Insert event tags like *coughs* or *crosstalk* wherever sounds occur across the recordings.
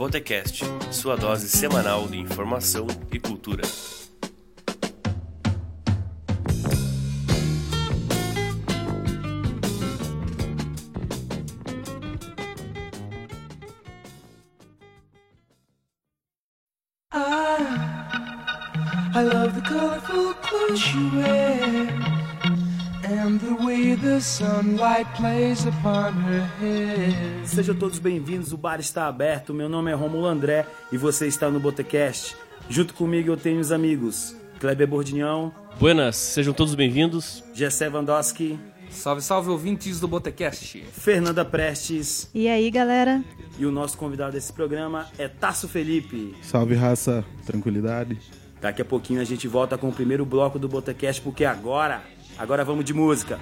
Botecast, sua dose semanal de informação e cultura. Sejam todos bem-vindos, o bar está aberto. Meu nome é Romulo André e você está no Botecast. Junto comigo eu tenho os amigos Kleber Bordinhão, Buenas, sejam todos bem-vindos. Gessé Vandoski, Salve, salve ouvintes do Botecast. Fernanda Prestes E aí, galera? e o nosso convidado desse programa é Tasso Felipe. Salve raça, tranquilidade. Daqui a pouquinho a gente volta com o primeiro bloco do Botecast, porque agora, agora vamos de música.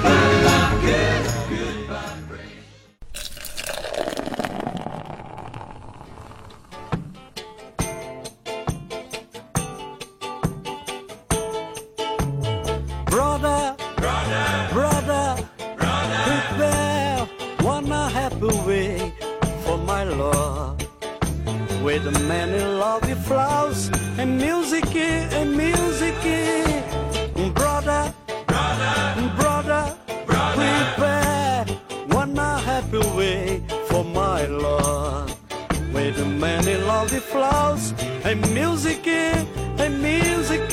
Brother, and music and music.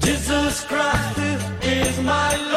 Jesus Christ is my Lord.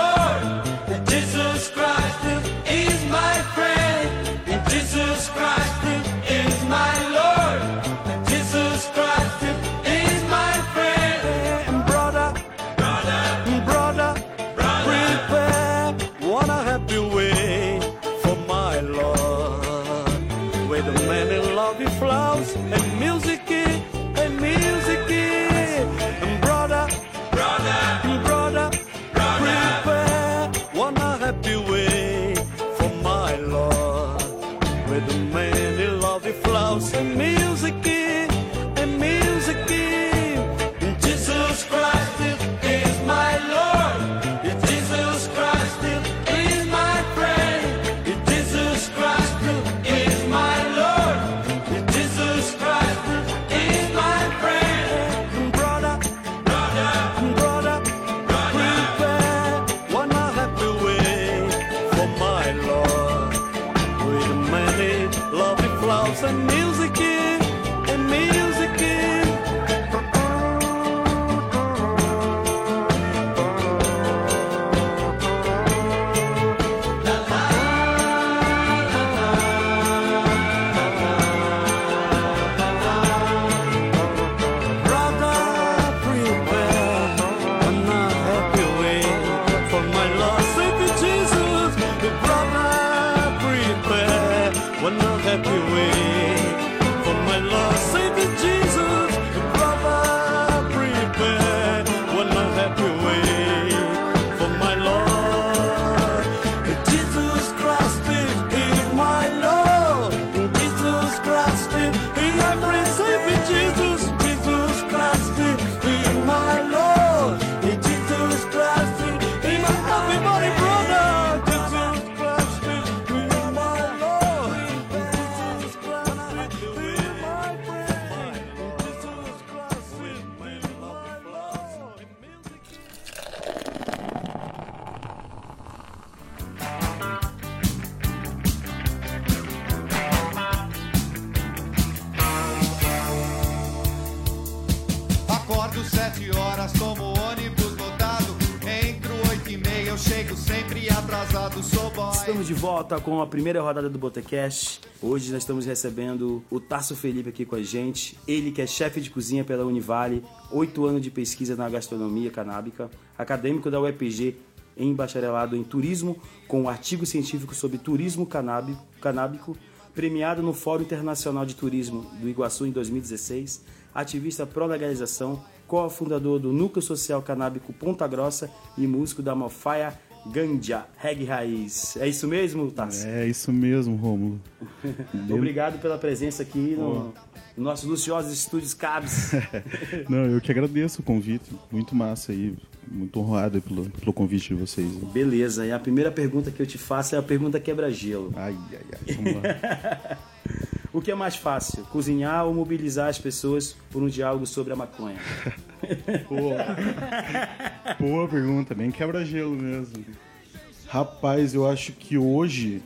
Volta com a primeira rodada do Botecast. Hoje nós estamos recebendo o Tasso Felipe aqui com a gente. Ele que é chefe de cozinha pela Univale, oito anos de pesquisa na gastronomia canábica, acadêmico da UEPG em bacharelado em turismo, com um artigo científico sobre turismo canábico, canábico premiado no Fórum Internacional de Turismo do Iguaçu em 2016, ativista pró-legalização, cofundador do Núcleo Social Canábico Ponta Grossa e músico da Malfaia Ganja, reggae raiz. É isso mesmo, Tassi? É isso mesmo, Rômulo. *laughs* Obrigado pela presença aqui no, no nosso Luciosos Estúdios Cabs. *laughs* Não, eu que agradeço o convite. Muito massa aí. Muito honrado pelo, pelo convite de vocês. Beleza, e a primeira pergunta que eu te faço é a pergunta quebra-gelo. Ai, ai, ai. Vamos lá. *laughs* O que é mais fácil, cozinhar ou mobilizar as pessoas por um diálogo sobre a maconha? Boa pergunta, bem quebra-gelo mesmo. Rapaz, eu acho que hoje,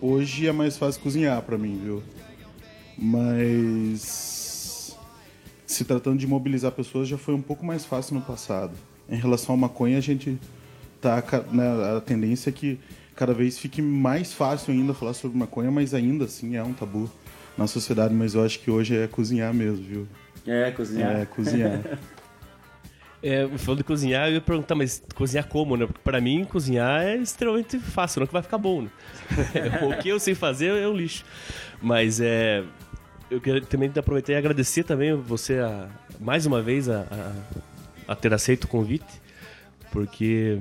hoje é mais fácil cozinhar pra mim, viu? Mas se tratando de mobilizar pessoas já foi um pouco mais fácil no passado. Em relação à maconha, a gente tá né, a tendência é que cada vez fique mais fácil ainda falar sobre maconha, mas ainda assim é um tabu na sociedade, mas eu acho que hoje é cozinhar mesmo, viu? É, cozinhar. É cozinhar. *laughs* É, falando de cozinhar, eu ia perguntar, mas cozinhar como, né? Porque pra mim, cozinhar é extremamente fácil, não que vai ficar bom, né? *laughs* o que eu sei fazer é um lixo. Mas é. Eu queria também aproveitar e agradecer também você, a, mais uma vez, a, a, a ter aceito o convite, porque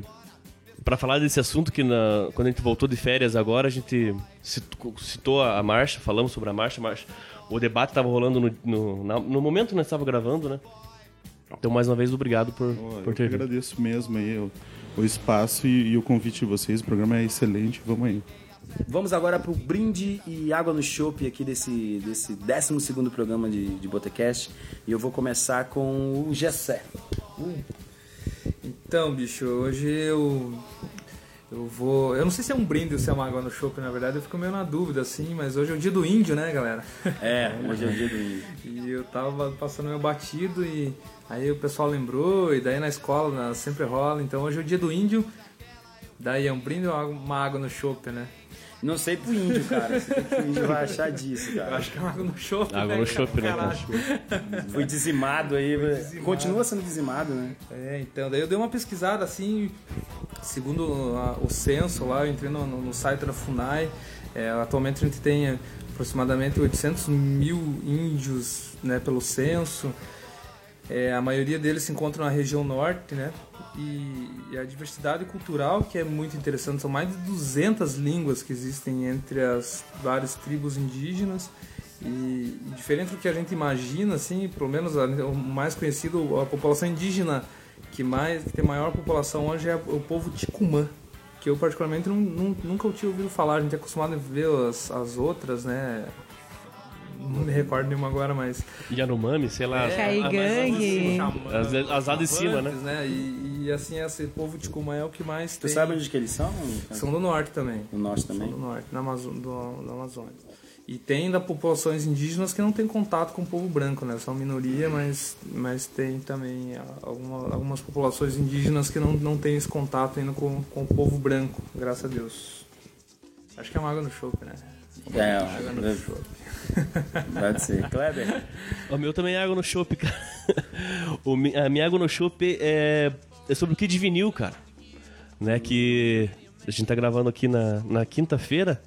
para falar desse assunto que na- quando a gente voltou de férias agora, a gente citou, a, marcha, falamos sobre a marcha, marcha o debate estava rolando no, no, no momento que nós estávamos gravando, né? Então, mais uma vez, obrigado por, Pô, por eu ter que vindo. agradeço mesmo aí o, o espaço e, e o convite de vocês. O programa é excelente, vamos aí. Vamos agora pro brinde e água no chopp aqui desse, desse 12 programa de, de Botecast. E eu vou começar com o Gessé. Então, bicho, hoje eu. Eu vou. Eu não sei se é um brinde ou se é uma água no chopp, na verdade, eu fico meio na dúvida, assim, mas hoje é o dia do índio, né, galera? *laughs* É, hoje é o dia do índio. E eu tava passando meu batido e aí o pessoal lembrou, e daí na escola sempre rola, então hoje é o dia do índio. Daí é um brinde ou uma água no chopp, né? Não sei pro índio, cara. O que o índio vai achar disso, Eu cara. acho que é uma água no chopp. Água no chopp, né. Foi *laughs* dizimado aí. Continua sendo dizimado, né? É, então, daí eu dei uma pesquisada assim, segundo a- o censo lá, eu entrei no, no- no site da FUNAI, é, atualmente a gente tem aproximadamente 800 mil índios né, pelo censo, É, a maioria deles se encontra na região norte, né? E, e a diversidade cultural que é muito interessante, são mais de 200 línguas que existem entre as várias tribos indígenas. E, diferente do que a gente imagina, assim, pelo menos a- o mais conhecido, a população indígena que mais que tem maior população hoje é o povo Ticumã, que eu particularmente não, não- nunca tinha ouvido falar. A gente é acostumado a ver as, as outras, né? Não me recordo nenhuma agora, mas Yanomami, sei lá. Caigangue. As, as lá de cima, né? Né? E, e, assim, esse povo de Ticumã é o que mais Tu tem. sabe onde que eles são? São do norte também. Do norte São também? do norte, na Amazo- do, da Amazônia. E tem ainda populações indígenas que não têm contato com o povo branco, né? São minoria, mas, mas tem também alguma- algumas populações indígenas que não, não têm esse contato ainda com, com o povo branco, graças a Deus. Acho que é uma água no chope, né? É, Água no chope. pode ser. *laughs* Kleber? O meu também é água no chopp, cara. *laughs* O a minha água no chopp é, é sobre o Kid Vinil, cara. Né, que a gente tá gravando aqui na, na quinta-feira.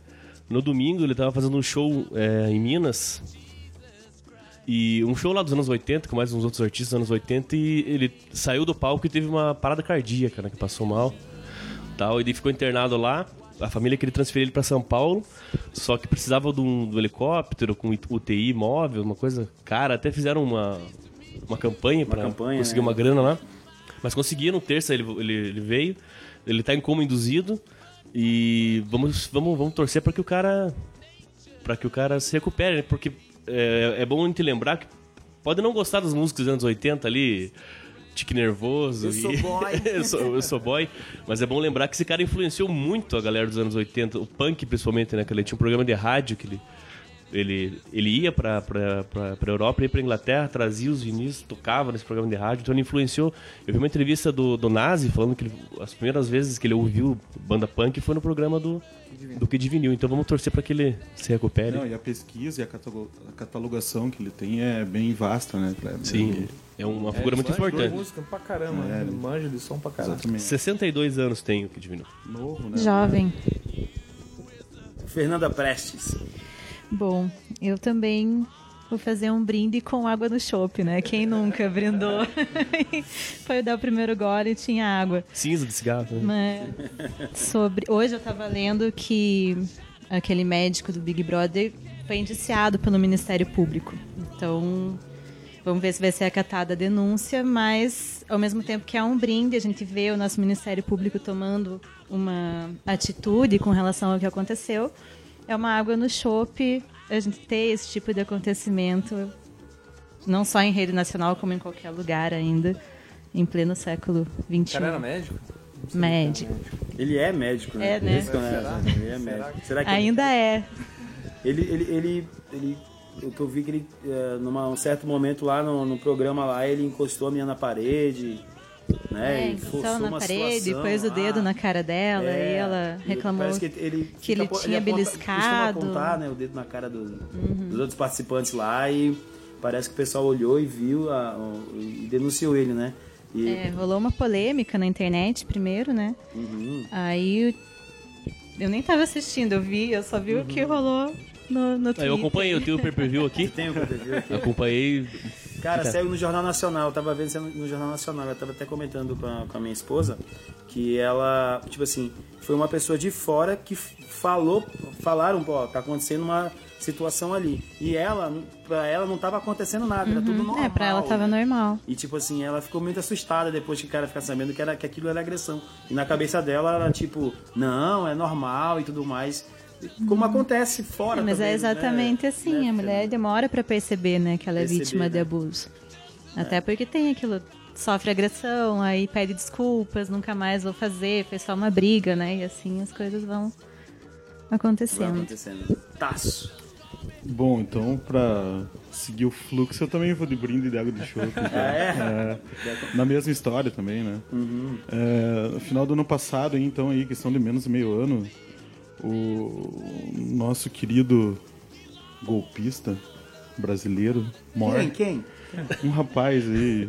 No domingo ele tava fazendo um show é, em Minas. E um show lá dos anos 80, com mais uns outros artistas dos anos 80. E ele saiu do palco e teve uma parada cardíaca, né, que passou mal. Tal, ele ficou internado lá. A família queria transferir ele para São Paulo, só que precisava de um, do helicóptero com UTI móvel, uma coisa cara. Até fizeram uma, uma campanha para conseguir né? uma grana lá. Mas conseguiram, terça ele, ele, ele veio. Ele tá em coma induzido. E vamos, vamos, vamos torcer para que o cara para que o cara se recupere, né? Porque é, é bom a gente lembrar que pode não gostar das músicas dos anos 80 ali, Tique Nervoso. Eu sou e- boy. *laughs* eu, sou, eu sou boy. Mas é bom lembrar que esse cara influenciou muito a galera dos anos 80, o punk principalmente, né? Que ele tinha um programa de rádio que ele. Ele, ele ia pra, pra, pra, pra Europa, ia pra Inglaterra, trazia os vinis, tocava nesse programa de rádio, então ele influenciou. Eu vi uma entrevista do, do Nazi falando que ele- as primeiras vezes que ele ouviu banda punk foi no programa do, do Kid Vinil. Então vamos torcer pra que ele se recupere. Não, e a pesquisa e a catalo- a catalogação que ele tem é bem vasta, né? Kleber? Sim, é uma figura muito importante. música pra caramba, né? manja de som pra caramba. Exatamente. 62 anos tem o Kid Vinil. Novo, né? Jovem. Fernanda Prestes. Bom, eu também Vou fazer um brinde com água no chopp, né? Quem nunca brindou? *laughs* Foi dar o primeiro gole e tinha água. Cinza de cigarro. né? Mas sobre hoje eu tava lendo que aquele médico do Big Brother foi indiciado pelo Ministério Público. Então, vamos ver se vai ser acatada a denúncia, mas ao mesmo tempo que é um brinde, a gente vê o nosso Ministério Público tomando uma atitude com relação ao que aconteceu. É uma água no chope, a gente ter esse tipo de acontecimento não só em rede nacional como em qualquer lugar ainda em pleno século O XXI. cara era médico? Médico. Ele é médico, né? É, né? Não era. Ele é médico. Será que Ainda é. Ele, ele, ele, ele, eu que eu vi que ele, é, numa um certo momento lá no, no programa lá, ele encostou a menina na parede, né? É, e forçou na uma parede, situação pôs o dedo na cara dela É, e ela reclamou parece que ele, que ele tinha aponta- beliscado. costuma apontar, né, o dedo na cara do- Uhum. dos outros participantes lá e parece que o pessoal olhou e viu a- e denunciou ele, né? E, É, rolou uma polêmica na internet primeiro, né? Uhum. Aí eu nem tava assistindo, eu vi, eu só vi o que rolou no, no Aí Twitter. eu acompanhei, eu tenho o pay-per-view aqui. Tem o aqui? Acompanhei. Cara, Fica- saiu no Jornal Nacional, eu tava vendo isso no Jornal Nacional, eu tava até comentando com a, com a minha esposa que ela, tipo assim, foi uma pessoa de fora que falou, falaram, pô, tá acontecendo uma situação ali. E ela, pra ela não tava acontecendo nada, era tudo normal. É, pra ela tava né? normal. E tipo assim, ela ficou muito assustada depois que o cara ficar sabendo que, era, que aquilo era agressão. E na cabeça dela era tipo, não, é normal e tudo mais. Como acontece fora É, mas também, é exatamente né? assim, Né, a mulher demora pra perceber, né, que ela é Perceber, vítima de né? abuso. Até porque tem aquilo, sofre agressão, aí pede desculpas, nunca mais vou fazer, foi só uma briga, né? E assim as coisas vão Vai acontecendo. acontecendo. Taço. Bom, então, pra seguir o fluxo, eu também vou de brinde de água de chope. *laughs* então. é? É, na mesma história também, né? É, no final do ano passado, então, aí, questão de menos de meio ano, o nosso querido golpista brasileiro, Mor, Quem? Quem? um rapaz aí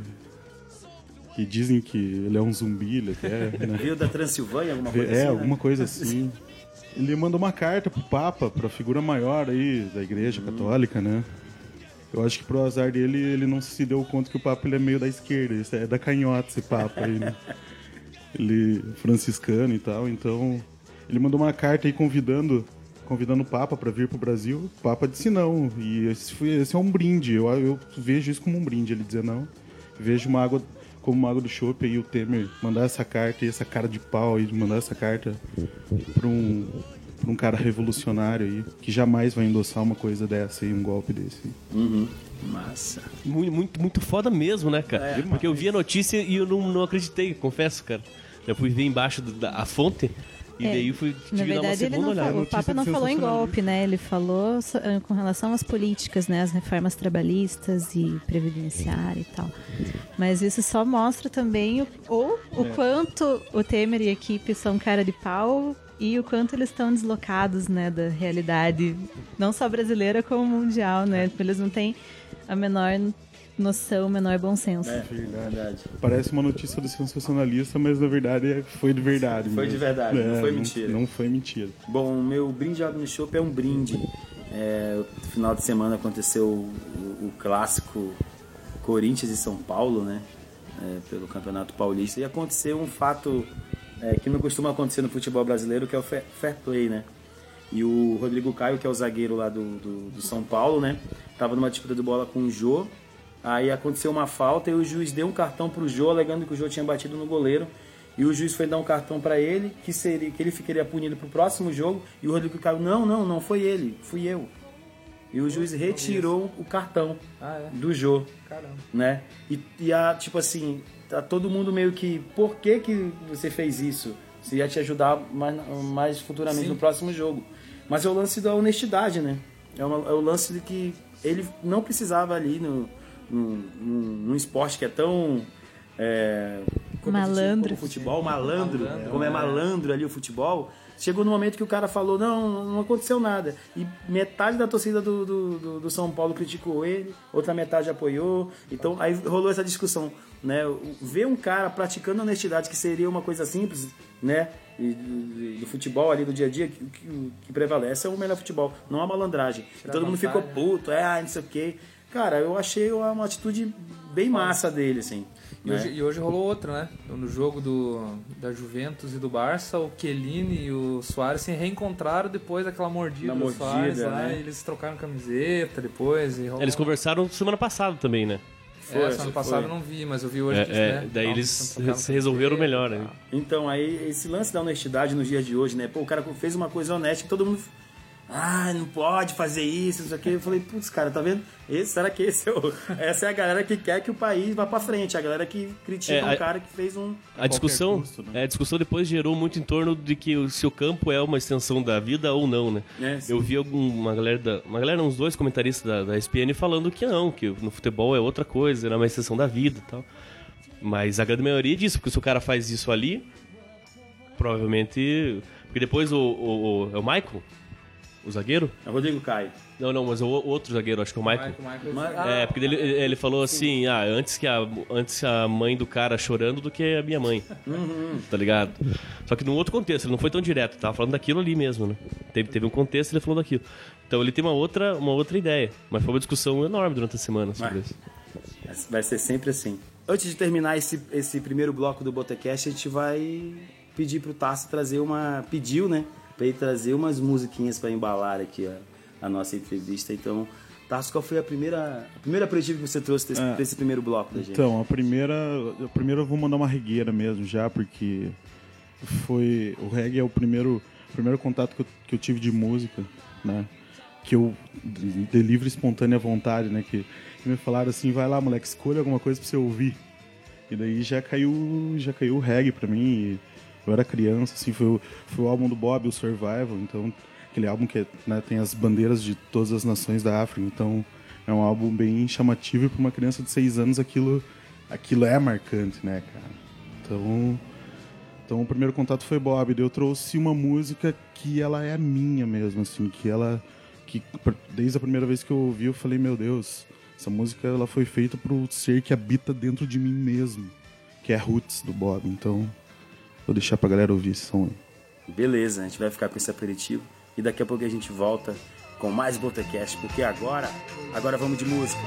que dizem que ele é um zumbi, ele até, né? Veio da Transilvânia, alguma coisa É, assim? alguma né? coisa assim. Ele mandou uma carta pro Papa, pra figura maior aí da Igreja Hum. Católica, né? Eu acho que pro azar dele, ele não se deu conta que o Papa ele é meio da esquerda, é da canhota esse Papa aí, né? *laughs* Ele é franciscano e tal, então ele mandou uma carta aí convidando convidando o Papa para vir pro Brasil. O Papa disse não, e esse, foi, esse é um brinde, eu, eu vejo isso como um brinde, ele dizer não. Vejo uma água como uma água do chope aí o Temer mandar essa carta e essa cara de pau aí, de mandar essa carta pra um, pra um cara revolucionário aí, que jamais vai endossar uma coisa dessa aí, um golpe desse. Massa. Muito, muito, muito foda mesmo, né, cara? É. Porque eu vi a notícia e eu não, não acreditei, confesso, cara. Eu fui ver embaixo da a fonte e É, daí fui Na tive verdade, ele não olhada. falou, o Papa não falou em golpe, né? Ele falou eh, com relação às políticas, né? As reformas trabalhistas e previdenciária e tal. Mas isso só mostra também o, ou o quanto o Temer e a equipe são cara de pau e o quanto eles estão deslocados, né, da realidade, não só brasileira como mundial, né? Tipo, Eles não têm a menor noção, o menor bom senso. É, verdade. Parece uma notícia do sensacionalista, mas na verdade é- foi de verdade. Foi de verdade, não foi mentira. Não, foi mentira. Bom, o meu brinde no chopp é um brinde. É, no final de semana aconteceu o, o- o clássico Corinthians e São Paulo, né? É, pelo Campeonato Paulista. E aconteceu um fato é, que não costuma acontecer no futebol brasileiro, que é o fair, fair play, né? E o Rodrigo Caio, que é o zagueiro lá do, do, do São Paulo, né? Tava numa disputa de bola com o Jô. Aí aconteceu uma falta e o juiz deu um cartão pro Jô, alegando que o Jô tinha batido no goleiro. E o juiz foi dar um cartão para ele, que seria que ele ficaria punido pro próximo jogo. E o Rodrigo Caio, não, não, não foi ele, fui eu. E o juiz retirou o cartão Ah, é? do Jô, Caramba. né? E, e a, tipo assim, tá todo mundo meio que, por que que você fez isso? Você ia te ajudar mais, mais futuramente Sim. no próximo jogo. Mas é o lance da honestidade, né? É, uma- é o lance de que ele não precisava ali no, no, num esporte que é tão... É, competitivo Malandro. como o futebol, malandro, Malandro, como é é. malandro ali o futebol. Chegou no momento que o cara falou, não, não aconteceu nada. E metade da torcida do, do, do- do São Paulo criticou ele, outra metade apoiou. Então aí rolou essa discussão, né? Ver um cara praticando honestidade, que seria uma coisa simples, né? E do, do futebol ali do dia a dia, que, que, que prevalece é o melhor futebol, não a malandragem. E todo mundo ficou vantagem. puto, é, ah, não sei o quê. Cara, eu achei uma atitude bem massa dele, assim. E, né? hoje, e hoje rolou outra, né? No jogo do, da Juventus e do Barça, o Chiellini e o Soares se reencontraram depois daquela mordida Da do mordida, Soares lá. né? e eles trocaram camiseta depois. E rolou... Eles conversaram semana passada também, né? É, semana foi. passada eu não vi, mas eu vi hoje É, que é, né, daí tal, eles se resolveram melhor, né? Então, aí, esse lance da honestidade nos dias de hoje, né? Pô, o cara fez uma coisa honesta que todo mundo. Ah, não pode fazer isso, isso aqui. Eu falei, putz, cara, tá vendo? Esse, será que esse é o, essa é a galera que quer que o país vá pra frente? A galera que critica É, um a- cara que fez um. A discussão, custo, né? é, a discussão depois gerou muito em torno de que o- se o campo é uma extensão da vida ou não, né? É. Eu vi uma galera, da, uma galera, uns dois comentaristas da, da ESPN falando que não, que no futebol é outra coisa, era uma extensão da vida e tal. Mas a grande maioria disso, porque se o cara faz isso ali, provavelmente. Porque depois o, o, o- é o Michael, o zagueiro? É o Rodrigo Caio. Não, não, mas o o outro zagueiro, acho que é o Michael. Michael, Michael, Mas- É, porque ele, ele falou assim, ah, antes que a, antes a mãe do cara chorando do que a minha mãe. Tá ligado? Só que num outro contexto, ele não foi tão direto, tava falando daquilo ali mesmo, né? Teve, teve um contexto e ele falou daquilo. Então ele tem uma outra, uma outra ideia. Mas foi uma discussão enorme durante a semana sobre Vai. isso. Vai ser sempre assim. Antes de terminar esse, esse primeiro bloco do Botecast, a gente vai pedir pro Tarso trazer uma. Pediu, né? Pra ele trazer umas musiquinhas pra embalar aqui a, a nossa entrevista. Então, Tarso, qual foi a primeira, a primeira aperitivo que você trouxe desse, É. pra esse primeiro bloco da gente? Então, a primeira, a primeira eu vou mandar uma regueira mesmo já, porque foi o reggae é o primeiro, primeiro contato que eu, que eu tive de música, né? Que eu de livre espontânea vontade, né? Que, que me falaram assim, vai lá, moleque, escolha alguma coisa pra você ouvir. E daí já caiu, já caiu o reggae pra mim. e eu era criança, assim, foi, o- foi o álbum do Bob, o Survival, então aquele álbum que né, tem as bandeiras de todas as nações da África, então é um álbum bem chamativo e para uma criança de 6 anos aquilo, aquilo é marcante, né, cara? Então, então o primeiro contato foi Bob, eu trouxe uma música que ela é minha mesmo, assim, que ela que desde a primeira vez que eu ouvi eu falei, meu Deus, essa música ela foi feita pro ser que habita dentro de mim mesmo, que é Roots do Bob. Então, vou deixar pra galera ouvir esse som aí. Beleza, a gente vai ficar com esse aperitivo e daqui a pouco a gente volta com mais Botecast, porque agora, agora vamos de música.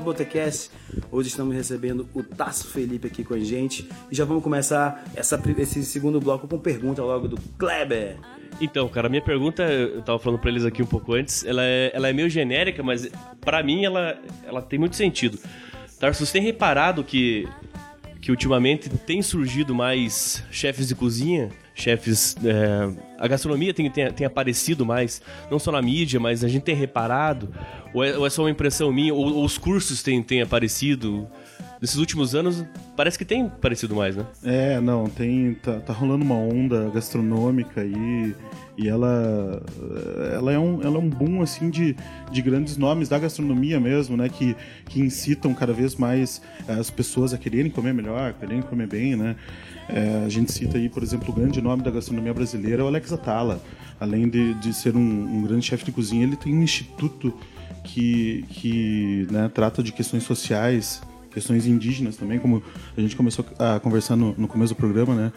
Do Botecast. Hoje estamos recebendo o Tasso Felipe aqui com a gente. E já vamos começar essa, esse segundo bloco com pergunta logo do Kleber. Então, cara, minha pergunta, eu tava falando pra eles aqui um pouco antes, ela é, ela é meio genérica, mas pra mim ela, ela tem muito sentido. Você tem reparado que, que ultimamente tem surgido mais chefes de cozinha? Chefes. é, a gastronomia tem, tem, tem aparecido mais, não só na mídia, mas a gente tem reparado? Ou é, ou é só uma impressão minha? Ou, ou os cursos têm, têm aparecido? Nesses últimos anos, parece que tem aparecido mais, né? É, não, tem. Tá, tá rolando uma onda gastronômica aí. E ela. Ela é um, ela é um boom, assim, de, de grandes nomes da gastronomia mesmo, né? Que, que incitam cada vez mais as pessoas a quererem comer melhor, quererem comer bem, né? É, a gente cita aí, por exemplo, o grande nome da gastronomia brasileira é o Alex Atala. Além de, de ser um, um grande chefe de cozinha, ele tem um instituto que, que né, trata de questões sociais, questões indígenas também, como a gente começou a conversar no, no começo do programa, né?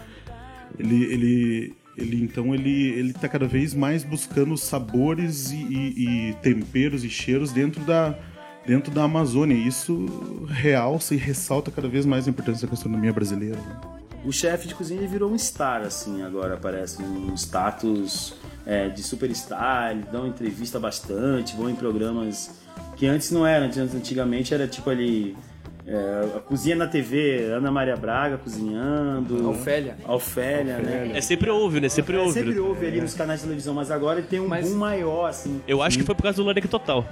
Ele, ele, ele então ele ele está cada vez mais buscando sabores e, e- e temperos e cheiros dentro da dentro da Amazônia. Isso realça e ressalta cada vez mais a importância da gastronomia brasileira. né? O chefe de cozinha ele virou um star, assim, agora parece. Um status é, de superstar, eles dão entrevista bastante, vão em programas que antes não eram. Antigamente era tipo ali. É, a cozinha na TV, Ana Maria Braga cozinhando. Ofélia. A Ofélia, né? É sempre houve, né? Sempre É, houve. sempre houve ali nos canais de televisão, mas agora tem um Mas- boom maior, assim. Eu acho que foi por causa do Larica Total.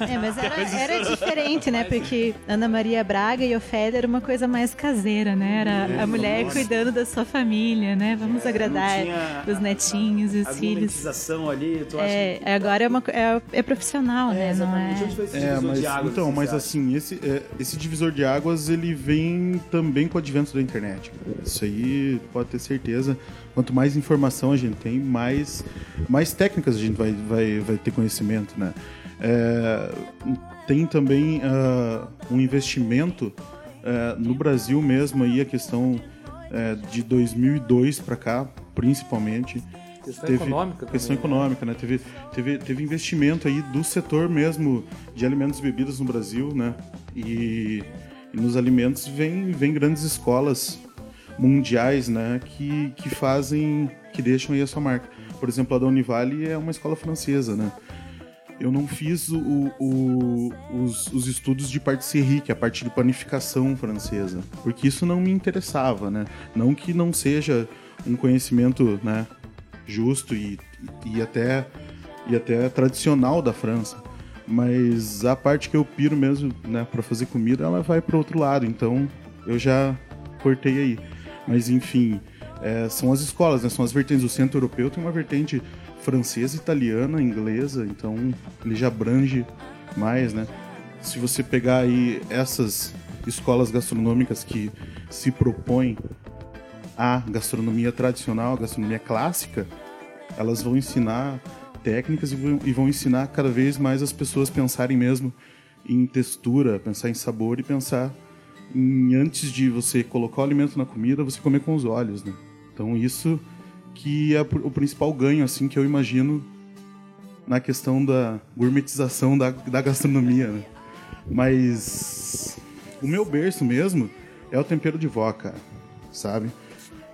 É, mas era, era diferente, né? Porque Ana Maria Braga e Ofélia era uma coisa mais caseira, né? Era a mulher cuidando da sua família, né? Vamos agradar não tinha os netinhos e A os filhos. monetização ali, tu acha É, agora é, uma, é, é profissional, que... né? Não é... Esse É, divisor mas de águas, então, mas assim, esse, é, esse divisor de águas ele vem também com o advento da internet. Isso aí pode ter certeza. Quanto mais informação a gente tem, mais, mais técnicas a gente vai, vai, vai ter conhecimento, né? É, tem também ah, um investimento é, no Brasil mesmo aí a questão é, de 2002 para cá, principalmente. Questão econômica Questão também, né? econômica, né? Teve, teve, teve investimento aí do setor mesmo de alimentos e bebidas no Brasil, né? E, e nos alimentos vem, vem grandes escolas mundiais, né? Que, que fazem, que deixam aí a sua marca. Por exemplo, a da Univale é uma escola francesa, né? Eu não fiz o- o- os, os estudos de patisserie, que é a parte de panificação francesa, porque isso não me interessava, né? Não que não seja um conhecimento, né, justo e, e até e até tradicional da França, mas a parte que eu piro mesmo, né, para fazer comida, ela vai para outro lado. Então eu já cortei aí. Mas enfim, é, são as escolas, né? São as vertentes. O centro europeu tem uma vertente francesa, italiana, inglesa, então ele já abrange mais, né? Se você pegar aí essas escolas gastronômicas que se propõem à gastronomia tradicional, à gastronomia clássica, Elas vão ensinar técnicas e vão, e vão ensinar cada vez mais as pessoas pensarem mesmo em textura, pensar em sabor e pensar em antes de você colocar o alimento na comida, você comer com os olhos, né? Então isso que é o principal ganho assim que eu imagino na questão da gourmetização da, da gastronomia, né? Mas o meu berço mesmo é o tempero de vó, cara, sabe?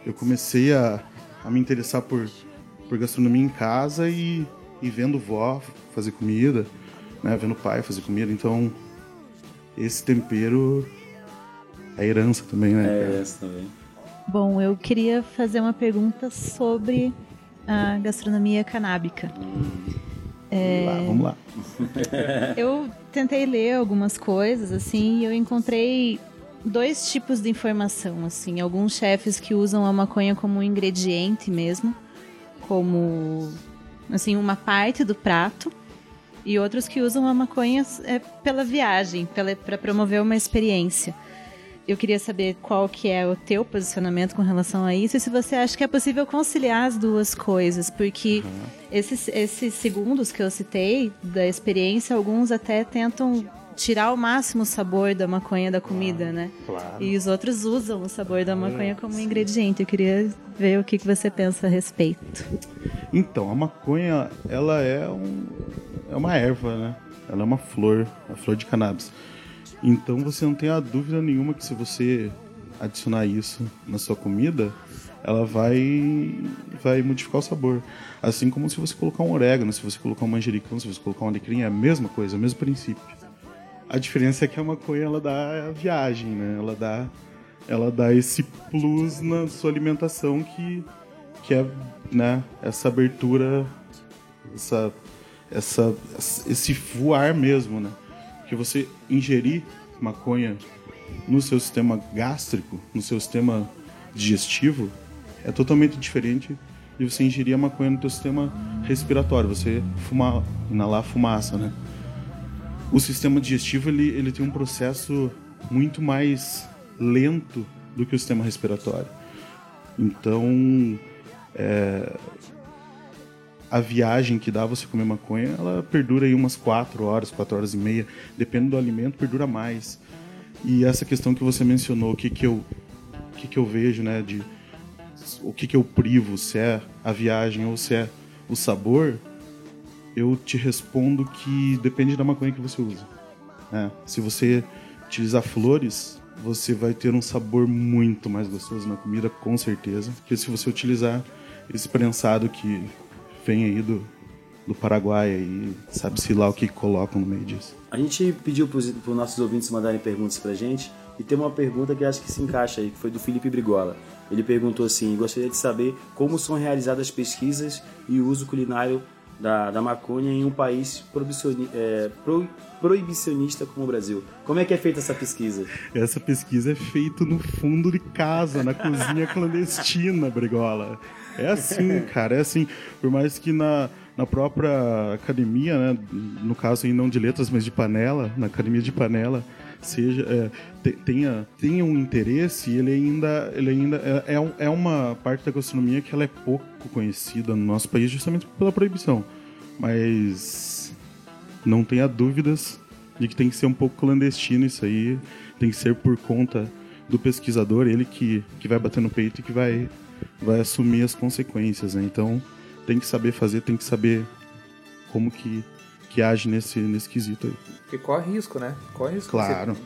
Eu comecei a, a me interessar por, por gastronomia em casa e, e vendo vó fazer comida, né? Vendo pai fazer comida, então esse tempero é herança também, né? É, essa também. Bom, eu queria fazer uma pergunta sobre a gastronomia canábica. Vamos lá, vamos lá. *laughs* Eu tentei ler algumas coisas, assim, e eu encontrei dois tipos de informação, assim. Alguns chefes que usam a maconha como um ingrediente mesmo, como, assim, uma parte do prato. E outros que usam a maconha é, pela viagem, para promover uma experiência. Eu queria saber qual que é o teu posicionamento com relação a isso e se você acha que é possível conciliar as duas coisas, porque esses, esses segundos que eu citei da experiência, alguns até tentam tirar ao máximo o sabor da maconha da comida, né? Claro. E os outros usam o sabor da maconha como ingrediente. Eu queria ver o que, que você pensa a respeito. Então, a maconha, ela é, um, é uma erva, né? Ela é uma flor, a flor de cannabis. Então você não tem a dúvida nenhuma que se você adicionar isso na sua comida, ela vai vai modificar o sabor. Assim como se você colocar um orégano, se você colocar um manjericão, se você colocar um alecrim, é a mesma coisa, é o mesmo princípio. A diferença é que a maconha ela dá a viagem, né? Ela dá ela dá esse plus na sua alimentação que que é, né, essa abertura essa essa esse voar mesmo, né? Que você ingerir maconha no seu sistema gástrico, no seu sistema digestivo, é totalmente diferente de você ingerir a maconha no seu sistema respiratório, você fumar, inalar fumaça, né? O sistema digestivo ele, ele tem um processo muito mais lento do que o sistema respiratório. Então, é, a viagem que dá você comer maconha, ela perdura aí umas 4 horas, 4 horas e meia. Depende do alimento, perdura mais. E essa questão que você mencionou, o que que eu, o que que eu vejo, né, de o que que eu privo, se é a viagem ou se é o sabor, eu te respondo que depende da maconha que você usa. né? Se você utilizar flores, você vai ter um sabor muito mais gostoso na comida, com certeza. Porque se você utilizar esse prensado que vem aí do, do Paraguai aí, sabe-se lá o que colocam no meio disso. A gente pediu para os nossos ouvintes mandarem perguntas pra gente e tem uma pergunta que acho que se encaixa aí, que foi do Felipe Brigola. Ele perguntou assim: gostaria de saber como são realizadas pesquisas e o uso culinário da, da maconha em um país proibicioni- é, pro- proibicionista como o Brasil. Como é que é feita essa pesquisa? Essa pesquisa é feita no fundo de casa, na cozinha clandestina, Brigola. É assim, cara, é assim. Por mais que na, na própria academia, né, no caso aí não de letras, mas de panela, na academia de panela, seja é, te- tenha, tenha um interesse, ele ainda, ele ainda é, é, é uma parte da gastronomia que ela é pouco conhecida no nosso país justamente pela proibição. Mas não tenha dúvidas de que tem que ser um pouco clandestino isso aí, tem que ser por conta do pesquisador, ele que, que vai bater no peito e que vai, vai assumir as consequências, né? Então tem que saber fazer, tem que saber como que, que age nesse, nesse quesito aí. Porque corre risco, né? Corre risco. Claro.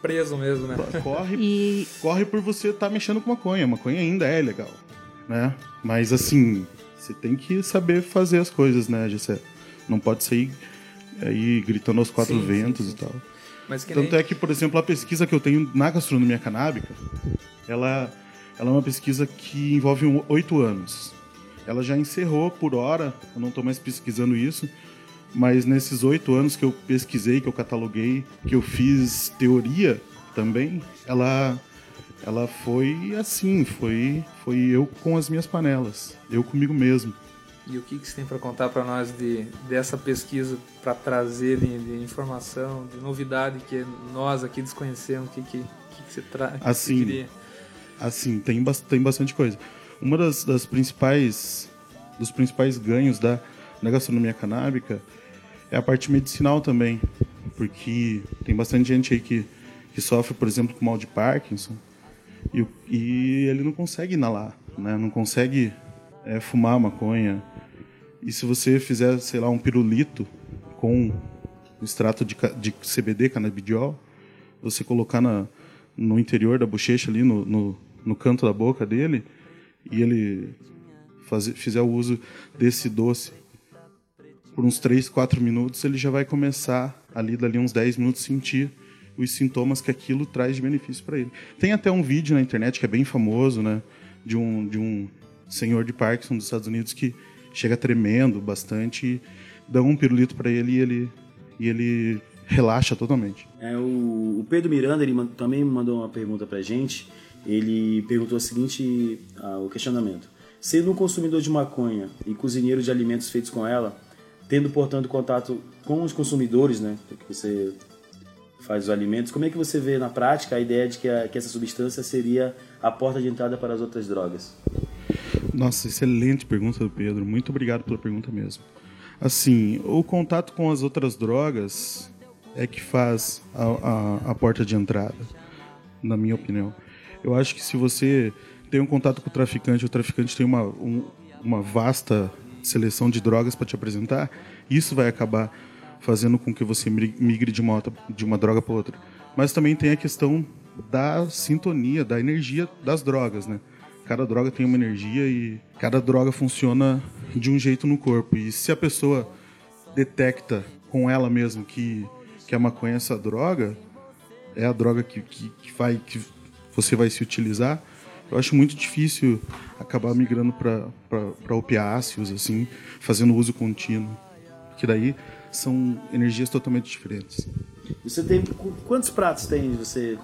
Preso mesmo, né? Corre, E corre por você estar mexendo com maconha. Maconha ainda é legal, né? Mas assim, você tem que saber fazer as coisas, né, Gessé? Não pode sair aí gritando aos quatro Sim, sim, ventos sim. e tal. Mas que Tanto nem... é que, por exemplo, a pesquisa que eu tenho na gastronomia canábica, ela, ela é uma pesquisa que envolve oito anos. Ela já encerrou por hora, eu não estou mais pesquisando isso, mas nesses oito anos que eu pesquisei, que eu cataloguei, que eu fiz teoria também, ela, ela foi assim, foi, foi eu com as minhas panelas, eu comigo mesmo. E o que, que você tem para contar para nós de, dessa pesquisa para trazer de, de informação, de novidade que nós aqui desconhecemos? O que, que, que, que você traz? Assim, Assim, tem, tem bastante coisa. Uma das, das principais dos principais ganhos da, da gastronomia canábica é a parte medicinal também. Porque tem bastante gente aí que, que sofre, por exemplo, com mal de Parkinson e, e ele não consegue inalar, né? não consegue é, fumar maconha. E se você fizer, sei lá, um pirulito com extrato de, de CBD, canabidiol, você colocar na, no interior da bochecha ali, no, no, no canto da boca dele, e ele fazer, fizer o uso desse doce por uns 3, 4 minutos, ele já vai começar ali, dali uns 10 minutos, sentir os sintomas que aquilo traz de benefício para ele. Tem até um vídeo na internet que é bem famoso, né? De um, de um senhor de Parkinson dos Estados Unidos que chega tremendo bastante e dá um pirulito para ele e ele, e ele relaxa totalmente. É, o, Pedro Miranda ele também mandou uma pergunta pra gente. Ele perguntou o seguinte: ah, o questionamento. Sendo um consumidor de maconha e cozinheiro de alimentos feitos com ela, tendo, portanto, contato com os consumidores, né? Porque você faz os alimentos, como é que você vê na prática a ideia de que, a- que essa substância seria a porta de entrada para as outras drogas? Nossa, excelente pergunta do Pedro. Muito obrigado pela pergunta mesmo. Assim, o contato com as outras drogas é que faz a, a, a porta de entrada, na minha opinião. Eu acho que se você tem um contato com o traficante, o traficante tem uma, um- uma vasta seleção de drogas para te apresentar, isso vai acabar fazendo com que você mi- migre de uma, de uma droga para outra. Mas também tem a questão da sintonia, da energia das drogas, né? Cada droga tem uma energia e cada droga funciona de um jeito no corpo. E se a pessoa detecta com ela mesmo que, que a maconha é essa droga, é a droga que, que, que, vai, que você vai se utilizar, eu acho muito difícil acabar migrando para opiáceos, assim, fazendo uso contínuo. Que daí são energias totalmente diferentes. Você tem qu- quantos pratos tem você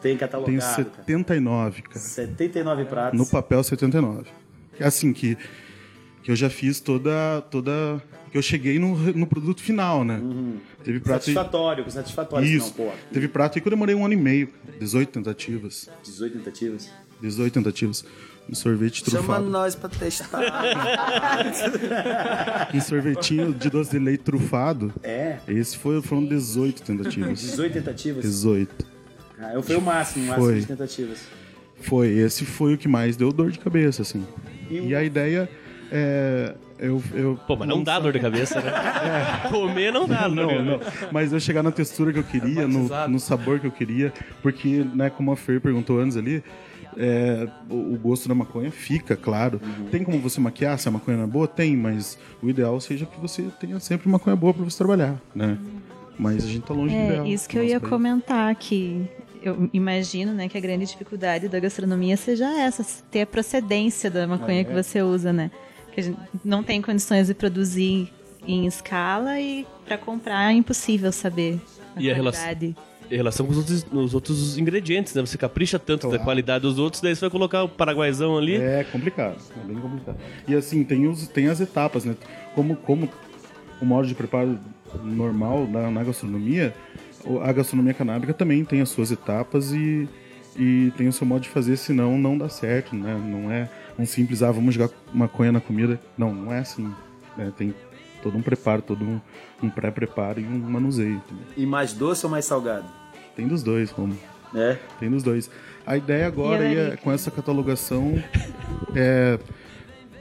tem catalogado? Cara? 79, cara. 79 pratos. No papel 79. É assim que, que eu já fiz toda. toda que eu cheguei no, no produto final, né? Teve prato. e- Satisfatório, satisfatório. Isso. Não, pô. Teve prato aí que eu demorei um ano e meio. 18 tentativas. 18 tentativas. 18 tentativas. Um sorvete trufado. nós pra testar. *laughs* Um sorvetinho de doce de leite trufado. é, Esse foi, foram 18 tentativas. 18 tentativas. 18. Ah, eu fui o máximo, o máximo Foi. de tentativas. Foi, esse foi o que mais deu dor de cabeça, assim. E a ideia é. Eu, eu Pô, mas não dá dor de cabeça, né? Comer não dá Não, cabeça. não. Mas eu chegar na textura que eu queria, no, Batizado. no sabor que eu queria, porque, né, como a Fer perguntou antes ali, é, o, o gosto da maconha fica, claro. Tem como você maquiar se a maconha não é boa? Tem, mas o ideal seja que você tenha sempre maconha boa para você trabalhar, né? Mas a gente tá longe do É, ideal. isso que eu ia país. comentar, que eu imagino né, que a grande dificuldade da gastronomia seja essa, ter a procedência da maconha É. que você usa, né? Que a gente não tem condições de produzir em escala e para comprar é impossível saber a E a relação- qualidade. Em relação com os outros, os outros ingredientes, né? Você capricha tanto da Claro. qualidade dos outros, daí você vai colocar o paraguaizão ali. É complicado, é bem complicado. E assim, tem, os, tem as etapas, né? Como, como o modo de preparo normal na, na gastronomia, a gastronomia canábica também tem as suas etapas e, e tem o seu modo de fazer, senão não dá certo, né? Não é um simples, ah, vamos jogar maconha na comida. Não, não é assim. né? Tem todo um preparo, todo um, um pré-preparo e um manuseio também. E mais doce ou mais salgado? Tem dos dois, como. É. Tem dos dois. A ideia agora é, com essa catalogação é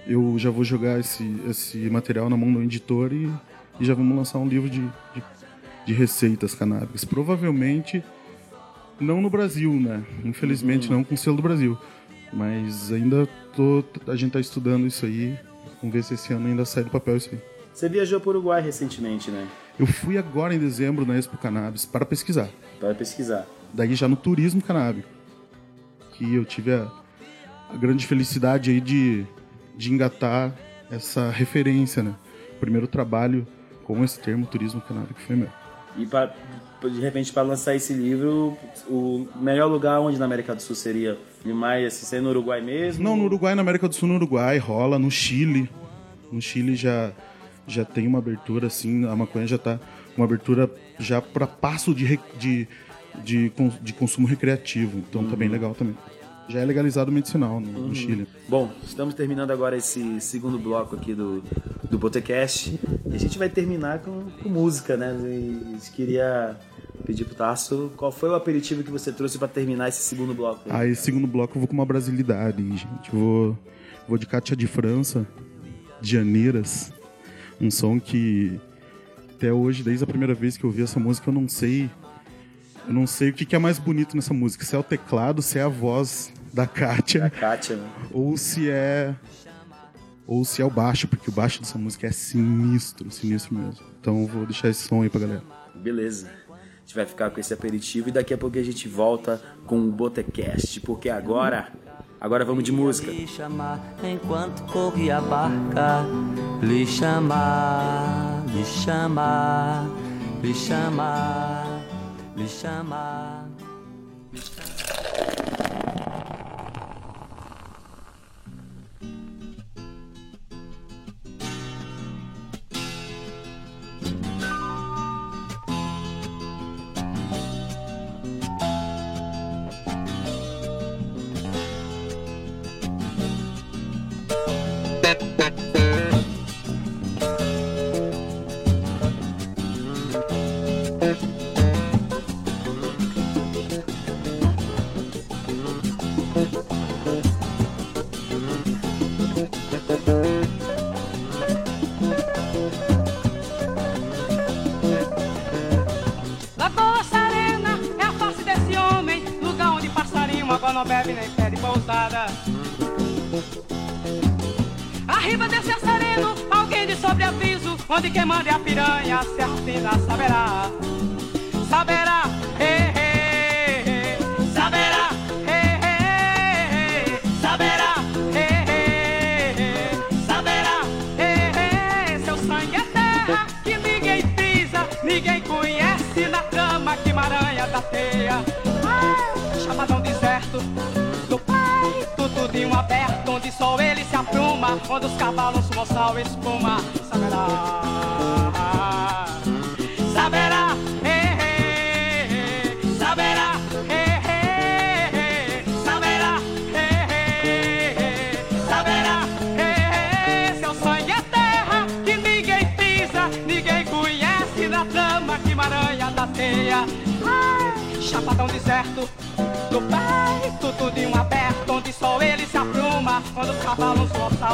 eu já vou jogar esse, esse material na mão do editor e, e já vamos lançar um livro de, de, de receitas canábicas. Provavelmente não no Brasil, né? Infelizmente não com o selo do Brasil. Mas ainda tô, a gente tá estudando isso aí. Vamos ver se esse ano ainda sai do papel isso aí. Você viajou para o Uruguai recentemente, né? Eu fui agora em dezembro na Expo Cannabis para pesquisar. Para pesquisar. daí já no turismo canábico. Que eu tive a, a grande felicidade aí de, de engatar essa referência, né? O primeiro trabalho com esse termo turismo canábico foi meu. E pra, de repente, para lançar esse livro, o melhor lugar onde na América do Sul seria? Mais, assim, seria no Uruguai mesmo? Não, no Uruguai, na América do Sul, no Uruguai, rola, no Chile. No Chile já, já tem uma abertura, assim, a maconha já tá uma abertura já para passo de, de, de, de consumo recreativo. Então tá bem legal também. Já é legalizado medicinal no, Uhum. no Chile. Bom, estamos terminando agora esse segundo bloco aqui do, do Botecast. E a gente vai terminar com, com música, né? E a gente queria pedir pro Tarso qual foi o aperitivo que você trouxe pra terminar esse segundo bloco. aí? Aí, segundo bloco, eu vou com uma brasilidade, gente. Eu vou, vou de Cátia de França, de Janeiras. Um som que até hoje, desde a primeira vez que eu ouvi essa música, eu não sei. Eu não sei o que que é mais bonito nessa música. Se é o teclado, se é a voz da Kátia. A Kátia, né? ou se é ou se é o baixo, porque o baixo dessa música é sinistro, sinistro mesmo. Então eu vou deixar esse som aí pra galera. Beleza. A gente vai ficar com esse aperitivo e daqui a pouco a gente volta com o Botecast, porque agora, agora vamos de música. Lhe chamar enquanto corria a barca. Lhe chamar, lhe chamar, lhe chamar, lhe chamar. Lagoa piranha, afina saberá. Saberá, eh, saberá, eh, saberá, saberá, eh, seu sangue é terra que ninguém pisa, ninguém conhece na cama que maranha da teia. Ah, chamadão deserto tudinho aberto, onde só ele se apruma, onde os cavalos sumam sal espuma. Saberá, saberá, saberá, eh, saberá, eh, saberá, eh, seu sangue é terra que ninguém pisa, ninguém conhece na trama que maranha da teia. Ah, chapadão deserto do peito, tudinho aberto, onde só ele se apruma, quando os cavalos